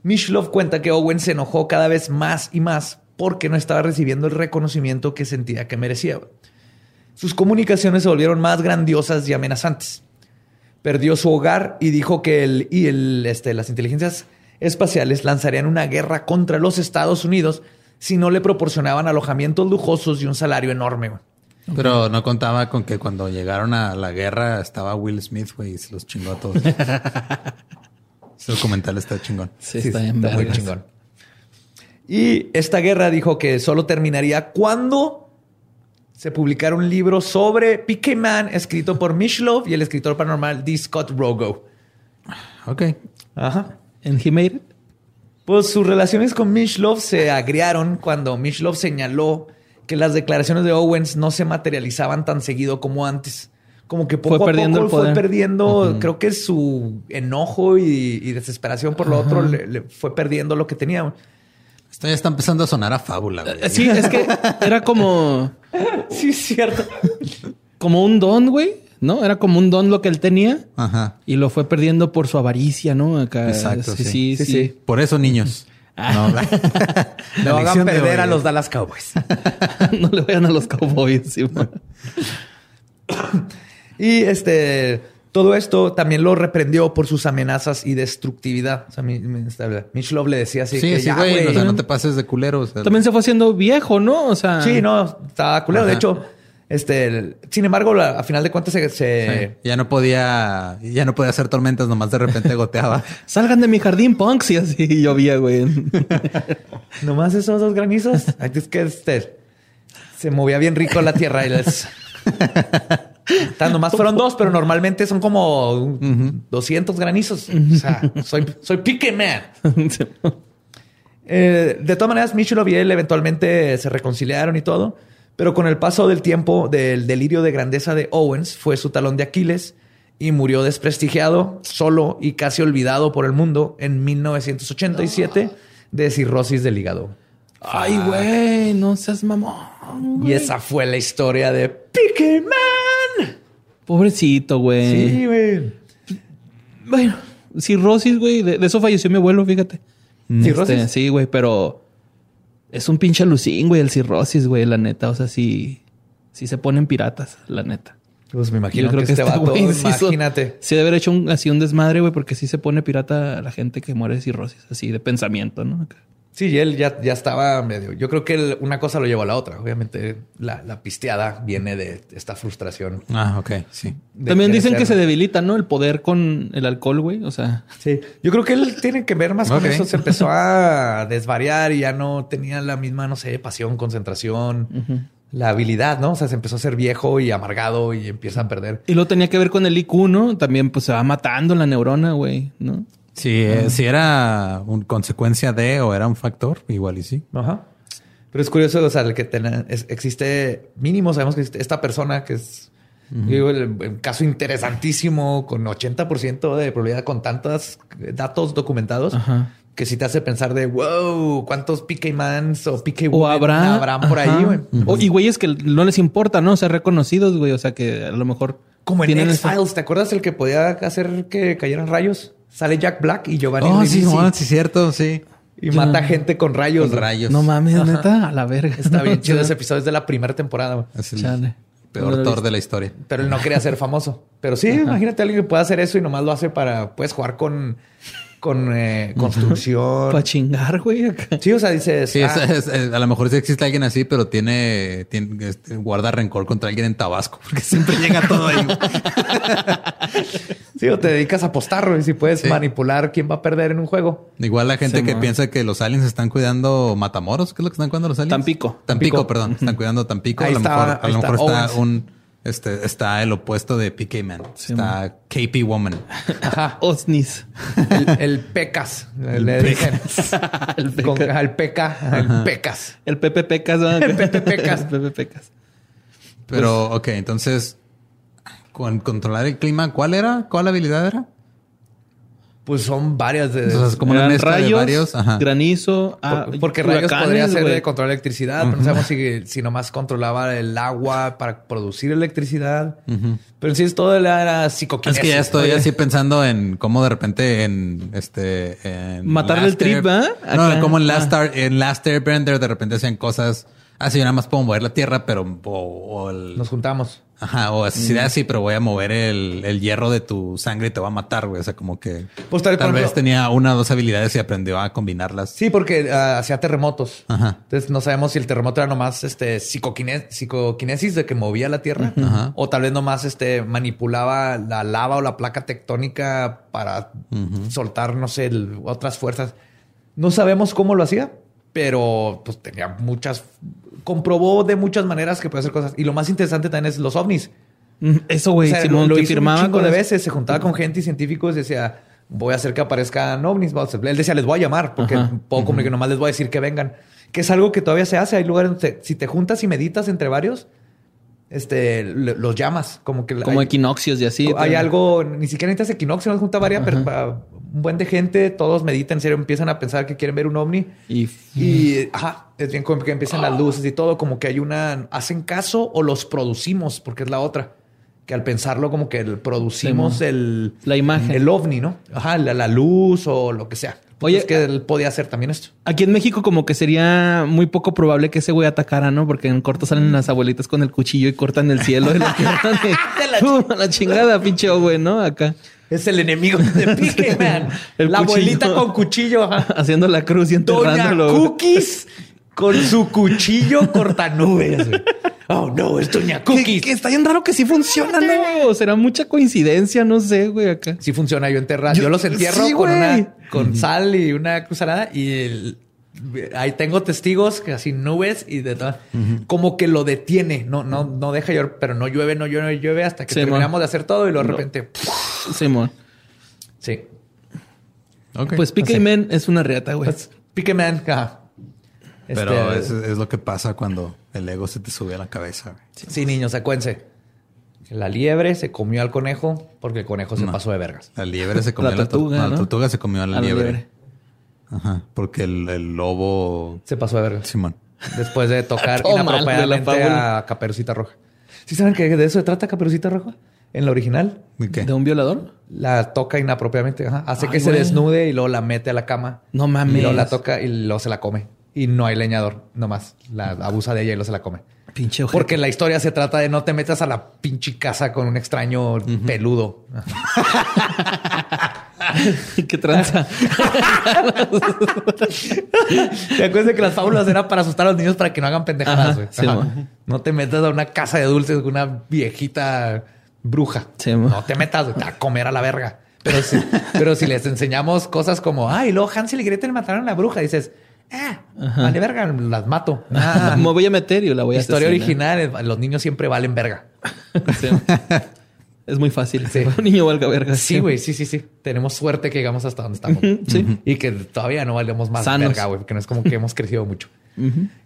Mishlov cuenta que Owen se enojó cada vez más y más porque no estaba recibiendo el reconocimiento que sentía que merecía. Sus comunicaciones se volvieron más grandiosas y amenazantes. Perdió su hogar y dijo que el, y el, este, las inteligencias espaciales lanzarían una guerra contra los Estados Unidos si no le proporcionaban alojamientos lujosos y un salario enorme. güey. Pero no contaba con que cuando llegaron a la guerra estaba Will Smith, güey, y se los chingó a todos. Ese documental está chingón. Sí, Sí, está bien muy vergas. chingón. Y esta guerra dijo que solo terminaría cuando se publicara un libro sobre PK Man escrito por Mishlove y el escritor paranormal D. Scott Rogo. Ok. Ajá. ¿En He Made It? Pues sus relaciones con Mishlove se agriaron cuando Mishlove señaló que las declaraciones de Owens no se materializaban tan seguido como antes. Como que poco Fue perdiendo a el poco fue perdiendo, creo que su enojo y, y desesperación por lo otro le, le fue perdiendo lo que tenía. Esto ya está empezando a sonar a fábula, güey. Eh, Sí, es que era como, Sí, es cierto. como un don, güey, ¿no? Era como un don lo que él tenía Ajá. y lo fue perdiendo por su avaricia, ¿no? Acá, Exacto, sí, sí. sí, Sí, sí. sí. Por eso, niños. No, la- No la hagan perder a los Dallas Cowboys. no le vayan a los cowboys. sí. Y este, todo esto también lo reprendió por sus amenazas y destructividad. O sea, mi, mi- esta- Mishlove le decía así Sí, que sí, ya, güey. O sea, no te pases de culero. o sea, También se fue haciendo viejo, ¿no? O sea, Sí, no, estaba culero. De hecho, este, el- sin embargo, la- a final de cuentas se, sí. Ya no podía, ya no podía hacer tormentas, nomás de repente goteaba. salgan de mi jardín, punks. Y así llovía, güey. nomás esos dos granizos. Ay, Es que este se movía bien rico la tierra y les. Nomás fueron dos, pero normalmente son como 200 granizos. O sea, soy, soy pique man. Eh, de todas maneras, Michel y él eventualmente se reconciliaron y todo, pero con el paso del tiempo del delirio de grandeza de Owens fue su talón de Aquiles y murió desprestigiado, solo y casi olvidado por el mundo en 1987 de cirrosis del hígado. Ay, güey, no seas mamón. Y esa fue la historia de Pique Man. Pobrecito, güey. Sí, güey. Bueno, cirrosis, güey. De, de eso falleció mi abuelo, fíjate. ¿Cirrosis? Este, sí, güey, pero es un pinche alucín, güey, el cirrosis, güey, la neta. O sea, sí, sí se ponen piratas, la neta. Pues me imagino Yo creo que, que este este vato, güey sí imagínate. Sí, debe haber hecho un, así un desmadre, güey, porque sí se pone pirata la gente que muere de cirrosis, así de pensamiento, ¿no? Sí, y él ya, ya estaba medio. Yo creo que él- una cosa lo llevó a la otra. Obviamente, la, la pisteada viene de esta frustración. Ah, ok, sí. También dicen que se debilita, ¿no? El poder con el alcohol, güey. O sea, Sí, yo creo que él tiene que ver más con eso. Se empezó a desvariar y ya no tenía la misma, no sé, pasión, concentración, la habilidad, ¿no? O sea, se empezó a ser viejo y amargado y empieza a perder. y lo tenía que ver con el IQ, ¿no? También, pues se va matando la neurona, güey, ¿no? Si, eh, si era una consecuencia de o era un factor, igual y sí. Ajá. Pero es curioso, o sea, el que ten- es- existe mínimo, sabemos que existe esta persona que es, digo, el, el caso interesantísimo con 80% de probabilidad, con tantos datos documentados, Ajá. que sí te hace pensar de, wow, ¿cuántos PK Mans o PK O habrá. habrán por ajá. ahí, güey? O- y güeyes que no les importa, ¿no? Ser reconocidos, güey. O sea, que a lo mejor. Como en X-Files, ¿te acuerdas el que podía hacer que cayeran rayos? Sale Jack Black y Giovanni Oh, sí, no, sí, cierto, sí. y mata gente con rayos. Con rayos. No mames, neta, a la verga. Está bien chido ese episodio, es de la primera temporada. güey. Es el Chale. peor No Thor de la historia. Pero él no quería ser famoso. Pero sí, imagínate a alguien que pueda hacer eso y nomás lo hace para, puedes jugar con, con eh, construcción. Para chingar, güey. acá. Sí, o sea, dices, Sí, ah, es- es- a lo mejor sí existe alguien así, pero tiene, tiene este, guarda rencor contra alguien en Tabasco, porque siempre llega todo ahí. sí, o te dedicas a apostar, güey, si puedes Sí. manipular quién va a perder en un juego. Igual la gente Sí, que man. piensa que los aliens están cuidando Matamoros, ¿qué es lo que están cuidando los aliens? Tampico. Tampico, Tampico. perdón. Están cuidando Tampico. Ahí a lo está- mejor, a lo está mejor está, Owens. un, este, está el opuesto de PK Man. Sí, está KP Woman. Ajá. Osnis. El, el pecas. Le dicen. el, Con, peca- el peca. El pecas. el Pepe Pecas. ¿no? El Pepe Pecas. El Pepe Pecas. Pero, ok, entonces, con controlar el clima, ¿cuál era? ¿Cuál habilidad era? Pues son varias de. O sea, como una Eran mezcla de varios. Ajá. granizo. ah, Por- porque rayos podría ser de controlar electricidad, pero no sabemos si, si nomás controlaba el agua para producir electricidad. Pero en sí es todo era Es psicoquinesis. que ya estoy ¿no? así pensando en cómo de repente en este en Matarle el trip, Air- ¿verdad? No, Acá. como en Last, Ah. Air- en Last Airbender de repente hacían cosas así, nada más puedo mover la tierra, pero o, o el- Nos juntamos. Ajá, o así, así, pero voy a mover el, el hierro de tu sangre y te va a matar, güey. O sea, como que Pues tal, vez ejemplo- tenía una o dos habilidades y aprendió a combinarlas. Sí, porque ah, hacía terremotos. Ajá. Entonces no sabemos si el terremoto era nomás este psicoquine- psicoquinesis de que movía la tierra Ajá. o tal vez nomás este manipulaba la lava o la placa tectónica para soltar, no sé, el- otras fuerzas. No sabemos cómo lo hacía, pero pues tenía muchas, comprobó de muchas maneras que puede hacer cosas. Y lo más interesante también es los ovnis. Mm, Eso, güey, O sea, Simón, lo que hizo firmaba un chingo con de veces, se juntaba con gente y científicos y decía, voy a hacer que aparezcan ovnis. Él decía, les voy a llamar porque Ajá. puedo comunicar, nomás les voy a decir que vengan. Que es algo que todavía se hace. Hay lugares donde si te juntas y meditas entre varios, este, le- los llamas. Como que Como hay, equinoccios y así. hay pero- algo, ni siquiera necesitas equinoccio, nos junta varias, pero un buen de gente, todos meditan en serio, empiezan a pensar que quieren ver un ovni. Y Y ajá, es bien como que empiezan las luces y todo, como que hay una, hacen caso o los producimos, porque es la otra. Que al pensarlo, como que el- producimos el, La imagen. el ovni, ¿no? Ajá, la, la luz o lo que sea. Oye, Oye, es que él podía hacer también esto. Aquí en México como que sería muy poco probable que ese güey atacara, ¿no? Porque en corto salen las abuelitas con el cuchillo y cortan el cielo y tiran de- la chingada, pinche güey, ¿no? Acá Es el enemigo de Pique, man. El la cuchillo. abuelita con cuchillo. haciendo la cruz y Doña enterrándolo. güey. Cookies con su cuchillo cortanubes. Oh, no, es Doña Cookies. que está bien raro que sí funciona, ¿no? Será mucha coincidencia, no sé, güey, acá. Sí funciona, yo enterrado. Yo, Yo- los entierro sí, con una con sal y una cruzarada y el- ahí tengo testigos que así nubes y de todo. Como que lo detiene, no, no, no deja llover, pero no llueve, no llueve, no llueve hasta que Sí, terminamos de hacer todo y luego de No. Simón. Sí. Pues sé. Man es una reata, güey. Pues, Pique Man, ajá. Pero Este, es, es lo que pasa cuando el ego se te sube a la cabeza. güey. Sí, niños, acuérdense. La liebre se comió al conejo porque el conejo se No. pasó de vergas. La liebre se comió La a la tortuga. La tortuga se comió a la, A la liebre. Ajá. Porque el, el lobo. Se pasó de vergas. Simón. Después de tocar inapropiadamente a Caperucita Roja. ¿Sí saben que de eso se trata Caperucita Roja? En la original. ¿Y qué? ¿De un violador? La toca inapropiadamente. ajá. Hace Ay, que se desnude y luego la mete a la cama. No Y mames. luego la toca y luego se la come. Y no hay leñador, nomás. La abusa de ella y luego se la come. Pinche ojete. Porque la historia se trata de no te metas a la pinche casa con un extraño peludo. ¿Qué tranza? ¿Te acuerdas de que las fábulas eran para asustar a los niños para que no hagan pendejadas? Ajá, sí, no te metas a una casa de dulces con una viejita bruja. Sí, no te metas güey, te va a comer a la verga. Pero si, pero si les enseñamos cosas como, ay, luego Hansel y Gretel mataron a la bruja, dices, ah, vale verga, las mato. Ah, Me voy a meter y la voy a historia asesinar. original, los niños siempre valen verga. Sí. Es muy fácil. Sí. Un niño valga verga. Sí, güey, sí, sí, sí. Tenemos suerte que llegamos hasta donde estamos. Sí. Y que todavía no valemos más Sanos. verga, güey, porque no es como que hemos crecido mucho.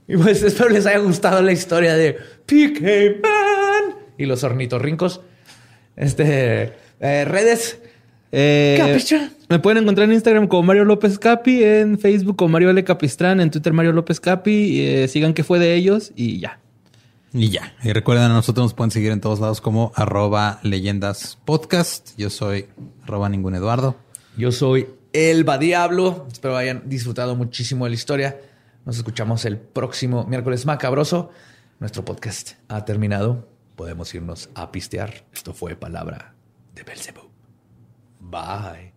Y pues espero les haya gustado la historia de PK Man y los ornitorrincos. Este, eh, redes. Eh, me pueden encontrar en Instagram como Mario López Capi, en Facebook como Mario L. Capistrán, en Twitter Mario López Capi. eh, sigan que fue de ellos y ya. Y ya. Y recuerden, a nosotros nos pueden seguir en todos lados como arroba leyendas podcast. Yo soy arroba ningún Eduardo. Yo soy Elba Diablo. Espero hayan disfrutado muchísimo de la historia. Nos escuchamos el próximo miércoles macabroso. Nuestro podcast ha terminado. Podemos irnos a pistear. Esto fue Palabra de Belzebub. Bye.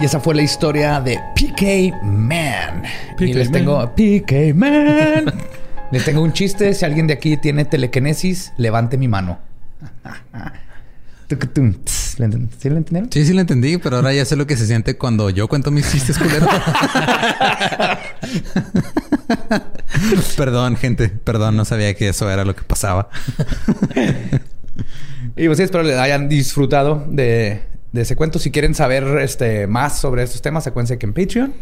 Y esa fue la historia de PK Man. y les Man. tengo PK Man. les tengo un chiste. Si alguien de aquí tiene telequinesis, levante mi mano. ¿Sí lo entendieron? Sí, sí lo entendí, pero ahora ya sé lo que se siente cuando yo cuento mis chistes culeros. perdón, gente. Perdón, no sabía que eso era lo que pasaba. Y pues sí, espero les hayan disfrutado de, de ese cuento. Si quieren saber este, más sobre estos temas, acuérdense que en Patreon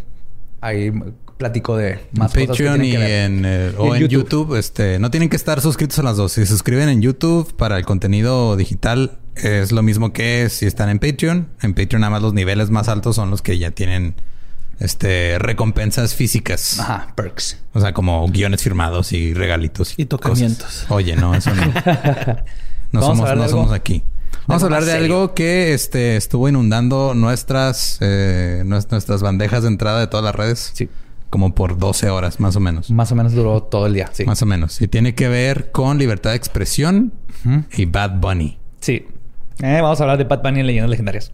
ahí platico de más en cosas que Patreon tienen y que ver. en, eh, o en en YouTube. YouTube. este, no tienen que estar suscritos a las dos. Si se suscriben en YouTube para el contenido digital, es lo mismo que si están en Patreon. En Patreon nada más los niveles más altos son los que ya tienen este recompensas físicas. Ajá, perks. O sea, como guiones firmados y regalitos. Y tocamientos. cosas. Oye, no, eso no. No somos, no somos aquí. Vamos a hablar de serio. algo que este estuvo inundando nuestras eh, nues- nuestras bandejas de entrada de todas las redes. Sí. Como por 12 horas, más o menos. Más o menos duró todo el día. Sí. Más o menos. Y tiene que ver con libertad de expresión y Bad Bunny. Sí. Eh, vamos a hablar de Bad Bunny en Leyendas Legendarias.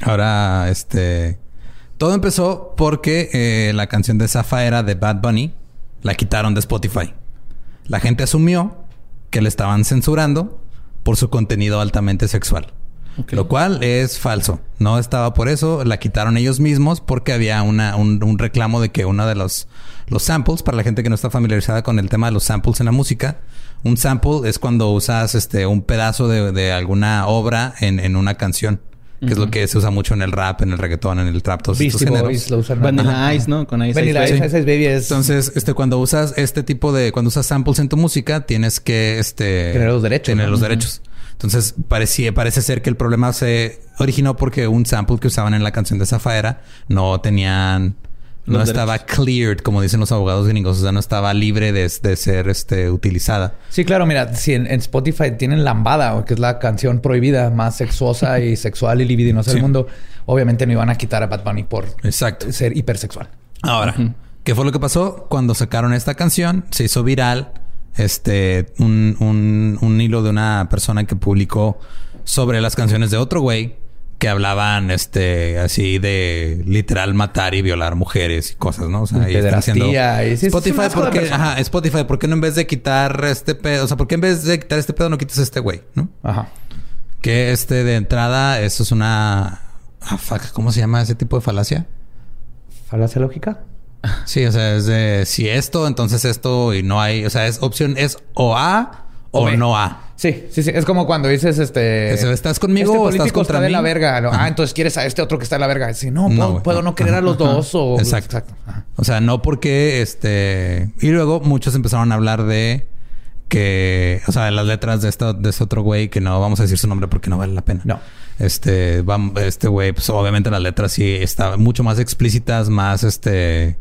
Ahora, este. Todo empezó porque eh, la canción de Zafaera de Bad Bunny la quitaron de Spotify. La gente asumió que le estaban censurando por su contenido altamente sexual. Lo cual es falso. No estaba por eso. La quitaron ellos mismos porque había una, un, reclamo de que uno de los, los samples, para la gente que no está familiarizada con el tema de los samples en la música, un sample es cuando usas este, un pedazo de, de alguna obra en, en una canción que es lo que se usa mucho en el rap, en el reggaetón, en el trap, todos estos géneros. lo usan Vanilla Ice, ¿no? Con Ice Vanilla Ice, Ice, Baby es... Entonces, este, cuando usas este tipo de... Cuando usas samples en tu música, tienes que, este... Tener los derechos. Tener los derechos. Entonces, parecía, parece ser que el problema se originó porque un sample que usaban en la canción de Zafaera no tenían... No estaba cleared, como dicen los abogados gringos. O sea, no estaba libre de, ser este, utilizada. Sí, claro. Mira, si en, Spotify tienen Lambada, que es la canción prohibida más sexuosa y sexual y libidinosa del mundo, obviamente no iban a quitar a Bad Bunny por ser hipersexual. Ahora, ¿qué fue lo que pasó? Cuando sacaron esta canción, se hizo viral este, un, un, un hilo de una persona que publicó sobre las canciones de otro güey que hablaban este así de literal matar y violar mujeres y cosas, ¿no? O sea, ahí están haciendo Spotify, ¿por qué? Ajá, Spotify, ¿por qué no en vez de quitar este pedo, o sea, ¿por qué en vez de quitar este pedo no quitas este güey, ¿no? Ajá. Que este de entrada, eso es una ah, ¿cómo se llama ese tipo de falacia? ¿Falacia lógica? Sí, o sea, es de si esto, entonces esto y no hay, o sea, es opción es o A o, no A. Sí, sí, sí. Es como cuando dices, este... ¿Estás conmigo este o estás contra está de la verga. Ah, entonces quieres a este otro que está en la verga. Sí, no, puedo, no, querer a los dos o... Exacto. O sea, no porque, este... Y luego muchos empezaron a hablar de que... O sea, de las letras de, esto, de este otro güey que no vamos a decir su nombre porque no vale la pena. No. Este, este güey, pues obviamente las letras sí están mucho más explícitas, más, este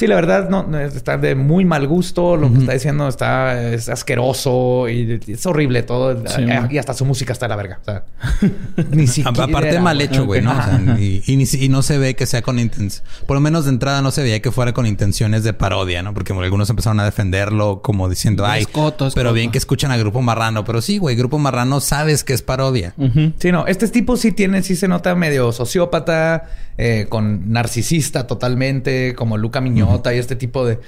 Sí, la verdad no, está de muy mal gusto. Lo que está diciendo está es asqueroso y es horrible todo. Y hasta su música está a la verga. O sea, ni siquiera. Aparte mal hecho, güey, ¿no? y, no se ve que sea con intención. Por lo menos de entrada no se veía que fuera con intenciones de parodia, ¿no? Porque algunos empezaron a defenderlo como diciendo, ay, pero bien que escuchan a Grupo Marrano. Pero sí, güey, Grupo Marrano sabes que es parodia. Sí, no. Este tipo sí tiene, sí se nota medio sociópata, eh, con narcisista totalmente, como Luca Miñón y este tipo de,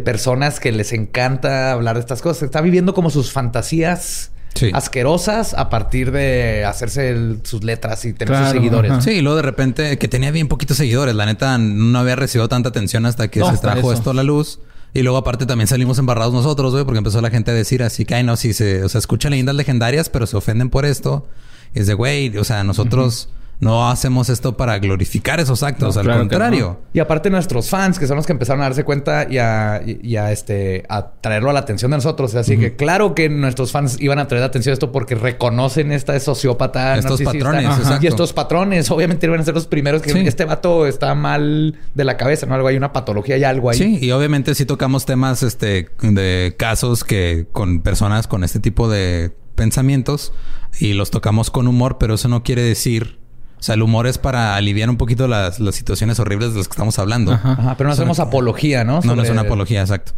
personas que les encanta hablar de estas cosas. Está viviendo como sus fantasías. asquerosas a partir de hacerse sus letras y tener sus seguidores. Sí, y luego de repente que tenía bien poquitos seguidores. La neta no había recibido tanta atención hasta que se trajo esto a la luz. Y luego aparte también salimos embarrados nosotros, güey, porque empezó la gente a decir así que, ay, no, si se, o sea, escuchan leyendas legendarias, pero se ofenden por esto. Y es de, güey, o sea, nosotros no hacemos esto para glorificar esos actos, al contrario. Y aparte nuestros fans, que son los que empezaron a darse cuenta y a, este, a traerlo a la atención de nosotros. Así que claro que nuestros fans iban a traer atención a esto porque reconocen esta sociópata. Estos patrones, Y estos patrones, obviamente, iban a ser los primeros que este vato está mal de la cabeza, ¿no? Algo hay una patología y algo ahí. Sí, y obviamente sí tocamos temas este, de casos que con personas con este tipo de pensamientos y los tocamos con humor, pero eso no quiere decir o sea, el humor es para aliviar un poquito las, situaciones horribles de las que estamos hablando. Ajá, pero no hacemos apología, ¿no? No, no es una apología, exacto.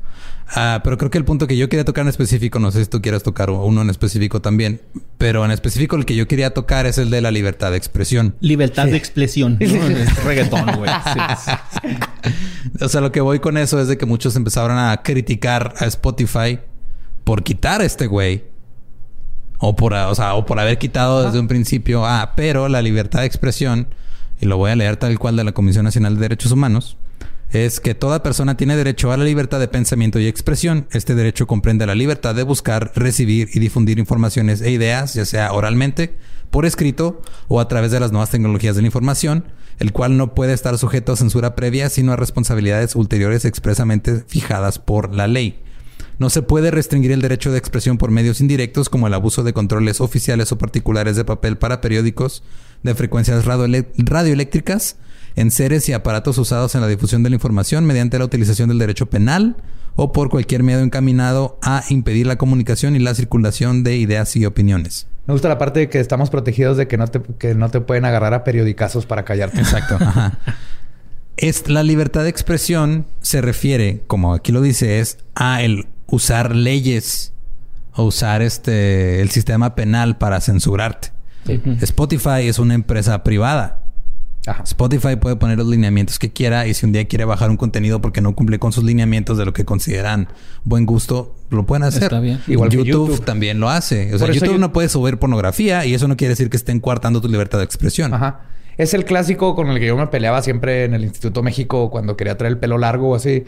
Ah, pero creo que el punto que yo quería tocar en específico, no sé si tú quieras tocar uno en específico también, pero en específico el que yo quería tocar es el de la libertad de expresión. Libertad de expresión. reggaetón, güey. o sea, lo que voy con eso es de que muchos empezaron a criticar a Spotify por quitar a este güey o por, o sea, o por haber quitado desde un principio, ah, pero la libertad de expresión, y lo voy a leer tal cual de la Comisión Nacional de Derechos Humanos, es que toda persona tiene derecho a la libertad de pensamiento y expresión. Este derecho comprende la libertad de buscar, recibir y difundir informaciones e ideas, ya sea oralmente, por escrito o a través de las nuevas tecnologías de la información, el cual no puede estar sujeto a censura previa, sino a responsabilidades ulteriores expresamente fijadas por la ley. No se puede restringir el derecho de expresión por medios indirectos como el abuso de controles oficiales o particulares de papel para periódicos de frecuencias radioeléctricas en seres y aparatos usados en la difusión de la información mediante la utilización del derecho penal o por cualquier medio encaminado a impedir la comunicación y la circulación de ideas y opiniones. Me gusta la parte de que estamos protegidos de que no te, que no te pueden agarrar a periodicazos para callarte. Exacto. Es, la libertad de expresión se refiere, como aquí lo dice, es a el usar leyes o usar este el sistema penal para censurarte. Spotify es una empresa privada. Spotify puede poner los lineamientos que quiera y si un día quiere bajar un contenido porque no cumple con sus lineamientos de lo que consideran buen gusto, lo pueden hacer. Está bien. Igual YouTube, también lo hace. O sea, YouTube no puede subir pornografía y eso no quiere decir que estén coartando tu libertad de expresión. Ajá. Es el clásico con el que yo me peleaba siempre en el Instituto México cuando quería traer el pelo largo o así.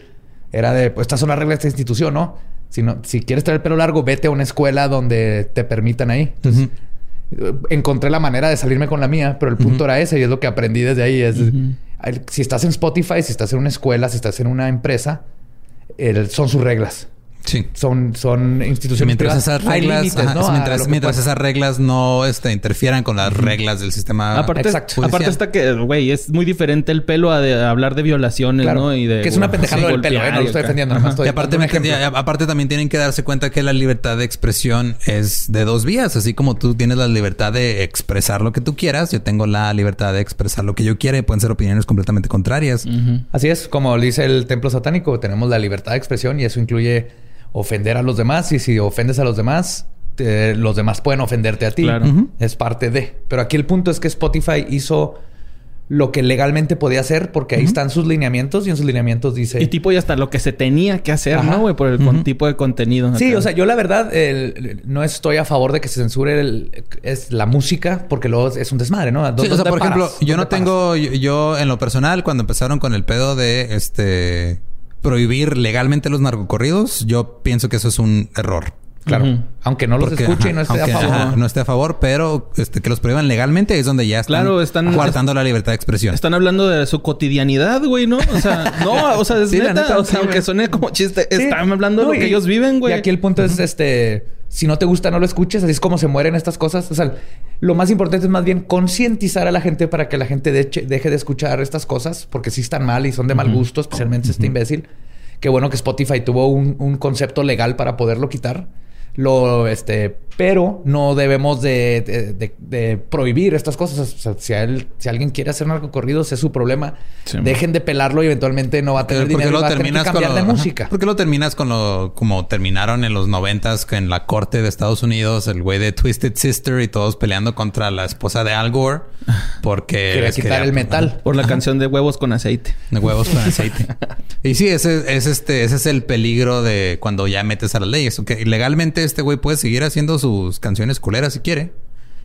Era de, pues estas son las reglas de esta institución, ¿no? Si, no, si quieres traer el pelo largo, vete a una escuela donde te permitan ahí. Entonces, encontré la manera de salirme con la mía, pero el punto era ese y es lo que aprendí desde ahí. Es, Si estás en Spotify, si estás en una escuela, si estás en una empresa, son sus reglas. Sí. Son, son instituciones mientras esas reglas, mientras, esas reglas no este, interfieran con las reglas del sistema. Aparte, aparte está que, güey, es muy diferente el pelo a, hablar de violaciones, ¿no? Y de, que es una pendejada del pelo, ¿eh? No lo estoy defendiendo. y aparte, aparte también tienen que darse cuenta que la libertad de expresión es de dos vías. Así como tú tienes la libertad de expresar lo que tú quieras, yo tengo la libertad de expresar lo que yo quiera y pueden ser opiniones completamente contrarias. Así es, como dice el templo satánico, tenemos la libertad de expresión y eso incluye ofender a los demás y si ofendes a los demás, los demás pueden ofenderte a ti. Es parte de. Pero aquí el punto es que Spotify hizo lo que legalmente podía hacer porque ahí están sus lineamientos y en sus lineamientos dice... Y tipo y hasta lo que se tenía que hacer, ¿no, güey? Por el tipo de contenido. Sí, o sea, yo la verdad no estoy a favor de que se censure es la música porque luego es un desmadre, ¿no? Sí, o sea, por ejemplo, yo no tengo... yo, en lo personal, cuando empezaron con el pedo de este prohibir legalmente los narcocorridos, yo pienso que eso es un error. Claro. Aunque no los escuche y no esté a favor. no esté a favor, pero este, que los prohíban legalmente es donde ya están, claro, están la libertad de expresión. Están hablando de su cotidianidad, güey, ¿no? O sea, no, o sea, es neta, o sea, aunque suene como chiste, están hablando de lo que ellos viven, güey. Y aquí el punto es este si no te gusta, no lo escuches. Así es como se mueren estas cosas. O sea, lo más importante es más bien concientizar a la gente para que la gente deje de escuchar estas cosas, porque sí están mal y son de mal gusto, especialmente este imbécil. Qué bueno que Spotify tuvo un, un concepto legal para poderlo quitar. Lo, este, pero no debemos de, prohibir estas cosas. O sea, si, si alguien quiere hacer narcocorridos, es su problema. Dejen de pelarlo y eventualmente no va a tener dinero. Lo va a tener que cambiar de música. ¿Por qué lo terminas con lo como terminaron en los noventas en la corte de Estados Unidos, el güey de Twisted Sister y todos peleando contra la esposa de Al Gore porque quería quitar el metal por la canción de huevos con aceite. De huevos con aceite. y sí, ese es este, ese es el peligro de cuando ya metes a las leyes. Que legalmente este güey puede seguir haciendo sus canciones culeras si quiere.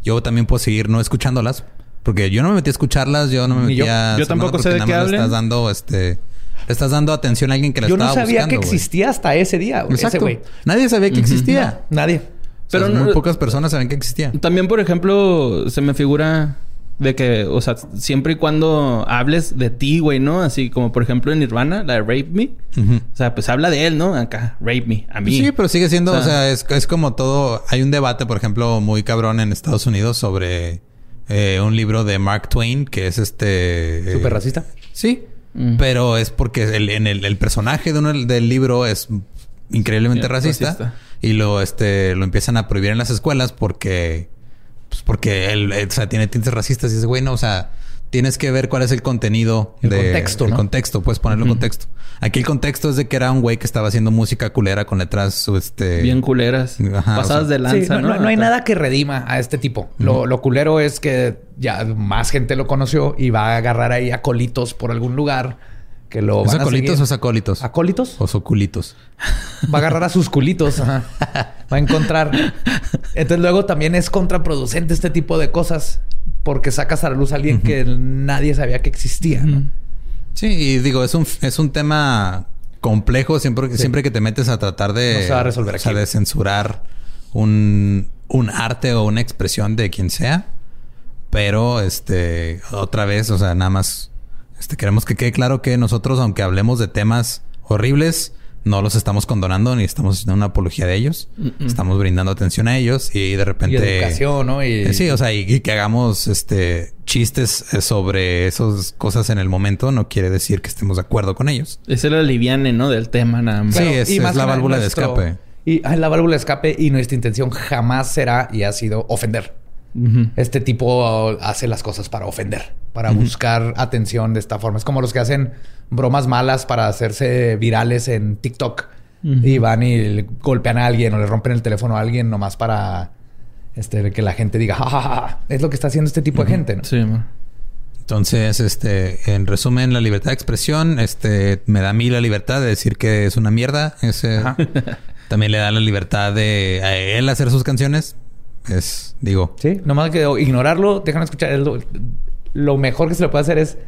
Yo también puedo seguir no escuchándolas. Porque yo no me metí a escucharlas, yo no me metí a... Yo tampoco sé de qué hablen. estás dando, este... Le estás dando atención a alguien que la estaba buscando. Yo no sabía que existía hasta ese día, Exacto. Nadie sabía que existía. nadie. Pero muy pocas personas saben que existía. También, por ejemplo, se me figura de que, o sea, siempre y cuando hables de ti, güey, ¿no? Así como, por ejemplo, en Nirvana, la de Rape Me. O sea, pues habla de él, ¿no? Acá, Rape Me, a mí. Sí, pero sigue siendo, o sea, es, es, como todo... Hay un debate, por ejemplo, muy cabrón en Estados Unidos sobre eh, un libro de Mark Twain que es este... Eh, ¿Súper racista? Sí. Pero es porque el, en el, personaje de del libro es increíblemente racista, Y lo, este, lo empiezan a prohibir en las escuelas porque pues porque él, o sea, tiene tintes racistas y dice, güey, no, o sea, tienes que ver cuál es el contenido. El contexto, El contexto, puedes ponerlo en contexto. Aquí el contexto es de que era un güey que estaba haciendo música culera con letras, este... Bien culeras. pasadas de lanza, ¿no? ¿no? hay nada que redima a este tipo. lo, lo, culero es que ya más gente lo conoció y va a agarrar ahí a colitos por algún lugar que lo van acolitos o acólitos? ¿Acólitos? O soculitos. Va a agarrar a sus culitos. Va a encontrar. Entonces luego también es contraproducente este tipo de cosas porque sacas a la luz a alguien que nadie sabía que existía. Sí, y digo, es un, es un tema complejo siempre, siempre que te metes a tratar de... resolver O sea, de censurar un, un arte o una expresión de quien sea. Pero, este, otra vez, o sea, nada más este, queremos que quede claro que nosotros, aunque hablemos de temas horribles, no los estamos condonando ni estamos haciendo una apología de ellos. Estamos brindando atención a ellos y de repente. Y educación, ¿no? Y... Eh, sí, o sea, y, que hagamos este chistes eh, sobre esas cosas en el momento no quiere decir que estemos de acuerdo con ellos. Es el aliviane, ¿no? Del tema, nada más. Sí, es, la válvula de escape. Y la válvula de escape y nuestra intención jamás será y ha sido ofender. Este tipo hace las cosas para ofender, para buscar atención de esta forma. Es como los que hacen bromas malas para hacerse virales en TikTok y van y golpean a alguien o le rompen el teléfono a alguien nomás para este, que la gente diga, ja, Es lo que está haciendo este tipo de gente, ¿no? Sí, Entonces, este, en resumen, la libertad de expresión, este, me da a mí la libertad de decir que es una mierda. Ese, también le da la libertad de a él hacer sus canciones. Es, digo. Sí, nomás que ignorarlo, dejan escuchar. Lo, lo mejor que se le puede hacer es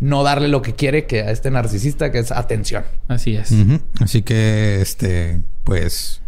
no darle lo que quiere que a este narcisista, que es atención. Así es. Así que, este, pues,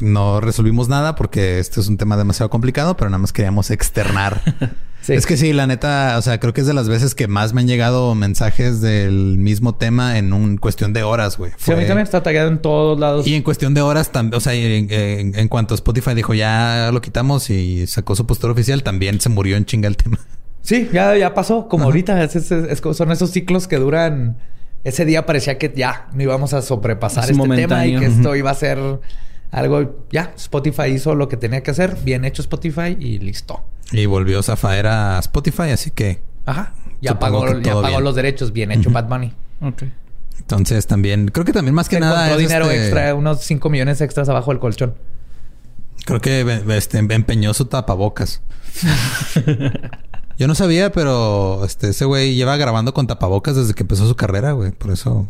no resolvimos nada porque este es un tema demasiado complicado, pero nada más queríamos externar. Sí. Es que sí, la neta, o sea, creo que es de las veces que más me han llegado mensajes del mismo tema en un cuestión de horas, güey. Sí, a mí también está tagueado en todos lados. Y en cuestión de horas también, o sea, en, en- en cuanto Spotify dijo ya lo quitamos y sacó su postura oficial, también se murió en chinga el tema. Sí, ya, ya pasó. Como ahorita es- es- es- son esos ciclos que duran. Ese día parecía que ya no íbamos a sobrepasar Es este tema y que esto iba a ser algo. Ya, Spotify hizo lo que tenía que hacer. Bien hecho Spotify y listo. Y volvió Zafaer a Spotify, así que Ajá. Ya pagó, ya pagó los derechos. Bien hecho, Bad Bunny. Ok. entonces también, creo que también más que Se nada encontró dinero este- extra, unos 5 millones extras abajo del colchón. Creo que este, empeñó su tapabocas. Yo no sabía, pero este, ese güey lleva grabando con tapabocas desde que empezó su carrera, güey. Por eso.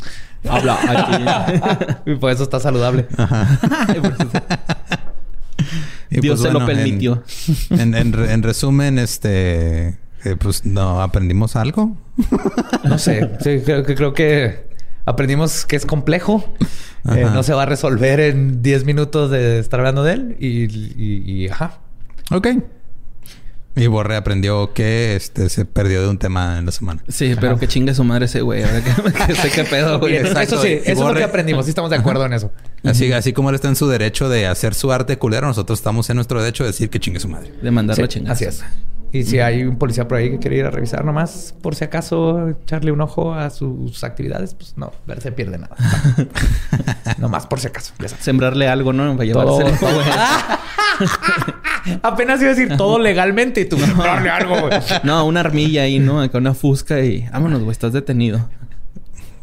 Habla aquí. y por eso está saludable. Y, Dios se lo permitió. En, en- en- en resumen, este, eh, pues no aprendimos algo. No sé. Sí, creo, que creo que aprendimos que es complejo. Eh, no se va a resolver en 10 minutos de estar hablando de él. Y, y- y, ajá. Ok. Y Borre aprendió que este se perdió de un tema en la semana. Sí, pero que chingue su madre ese güey. Ahora que, que sé qué pedo, güey. Exacto. Eso sí, Y eso es lo que aprendimos. Sí, estamos de acuerdo en eso. Así, así como él está en su derecho de hacer su arte culero, nosotros estamos en nuestro derecho de decir que chingue su madre. De mandarlo Sí, a chingar. así es. Y si hay un policía por ahí que quiere ir a revisar nomás, por si acaso echarle un ojo a sus actividades, pues no, ver se pierde nada. nomás por si acaso. Ya. Sembrarle algo, ¿no? Para güey. Apenas iba a decir todo legalmente y tú sembrarle algo, güey. No, una armilla ahí, ¿no? Con una fusca y... Vámonos, güey. Estás detenido.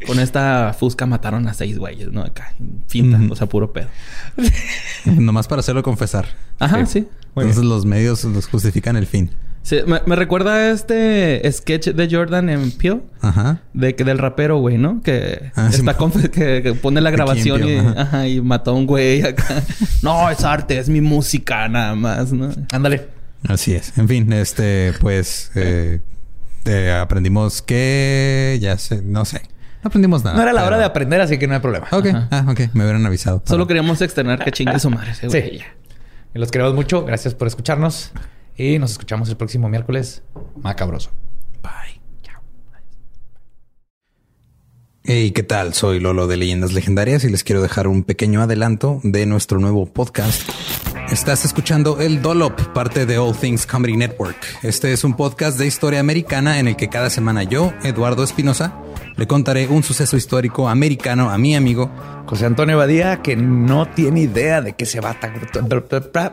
Con esta fusca mataron a seis güeyes, ¿no? Acá. Finta. Ujú. O sea, puro pedo. Nomás para hacerlo confesar. Ajá, sí. Muy Entonces los medios los justifican el fin. Sí, me, me recuerda a este sketch de Jordan en Peel. Ajá. De que del rapero, güey, ¿no? Que Ah, está que, que pone la grabación y, Peel, ajá. ajá, y mató a un güey acá. no, es arte, es mi música nada más, ¿no? Ándale. Así es. En fin, este, pues eh, eh, aprendimos que ya sé, no sé. No aprendimos nada. No era la hora pero- de aprender, así que no hay problema. Ok, Ajá. ah, ok, me hubieran avisado. Solo queríamos externar que chingue su madre ese Sí. güey. Y los queremos mucho. Gracias por escucharnos. Y nos escuchamos el próximo miércoles. Macabroso. Bye. Hey, ¿qué tal? Soy Lolo de Leyendas Legendarias y les quiero dejar un pequeño adelanto de nuestro nuevo podcast. Estás escuchando El Dolop, parte de All Things Comedy Network. Este es un podcast de historia americana en el que cada semana yo, Eduardo Espinosa, le contaré un suceso histórico americano a mi amigo José Antonio Badía, que no tiene idea de qué se va a...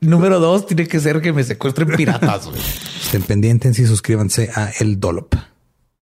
Número dos, tiene que ser que me secuestren piratas. Estén pendientes y suscríbanse a El Dolop.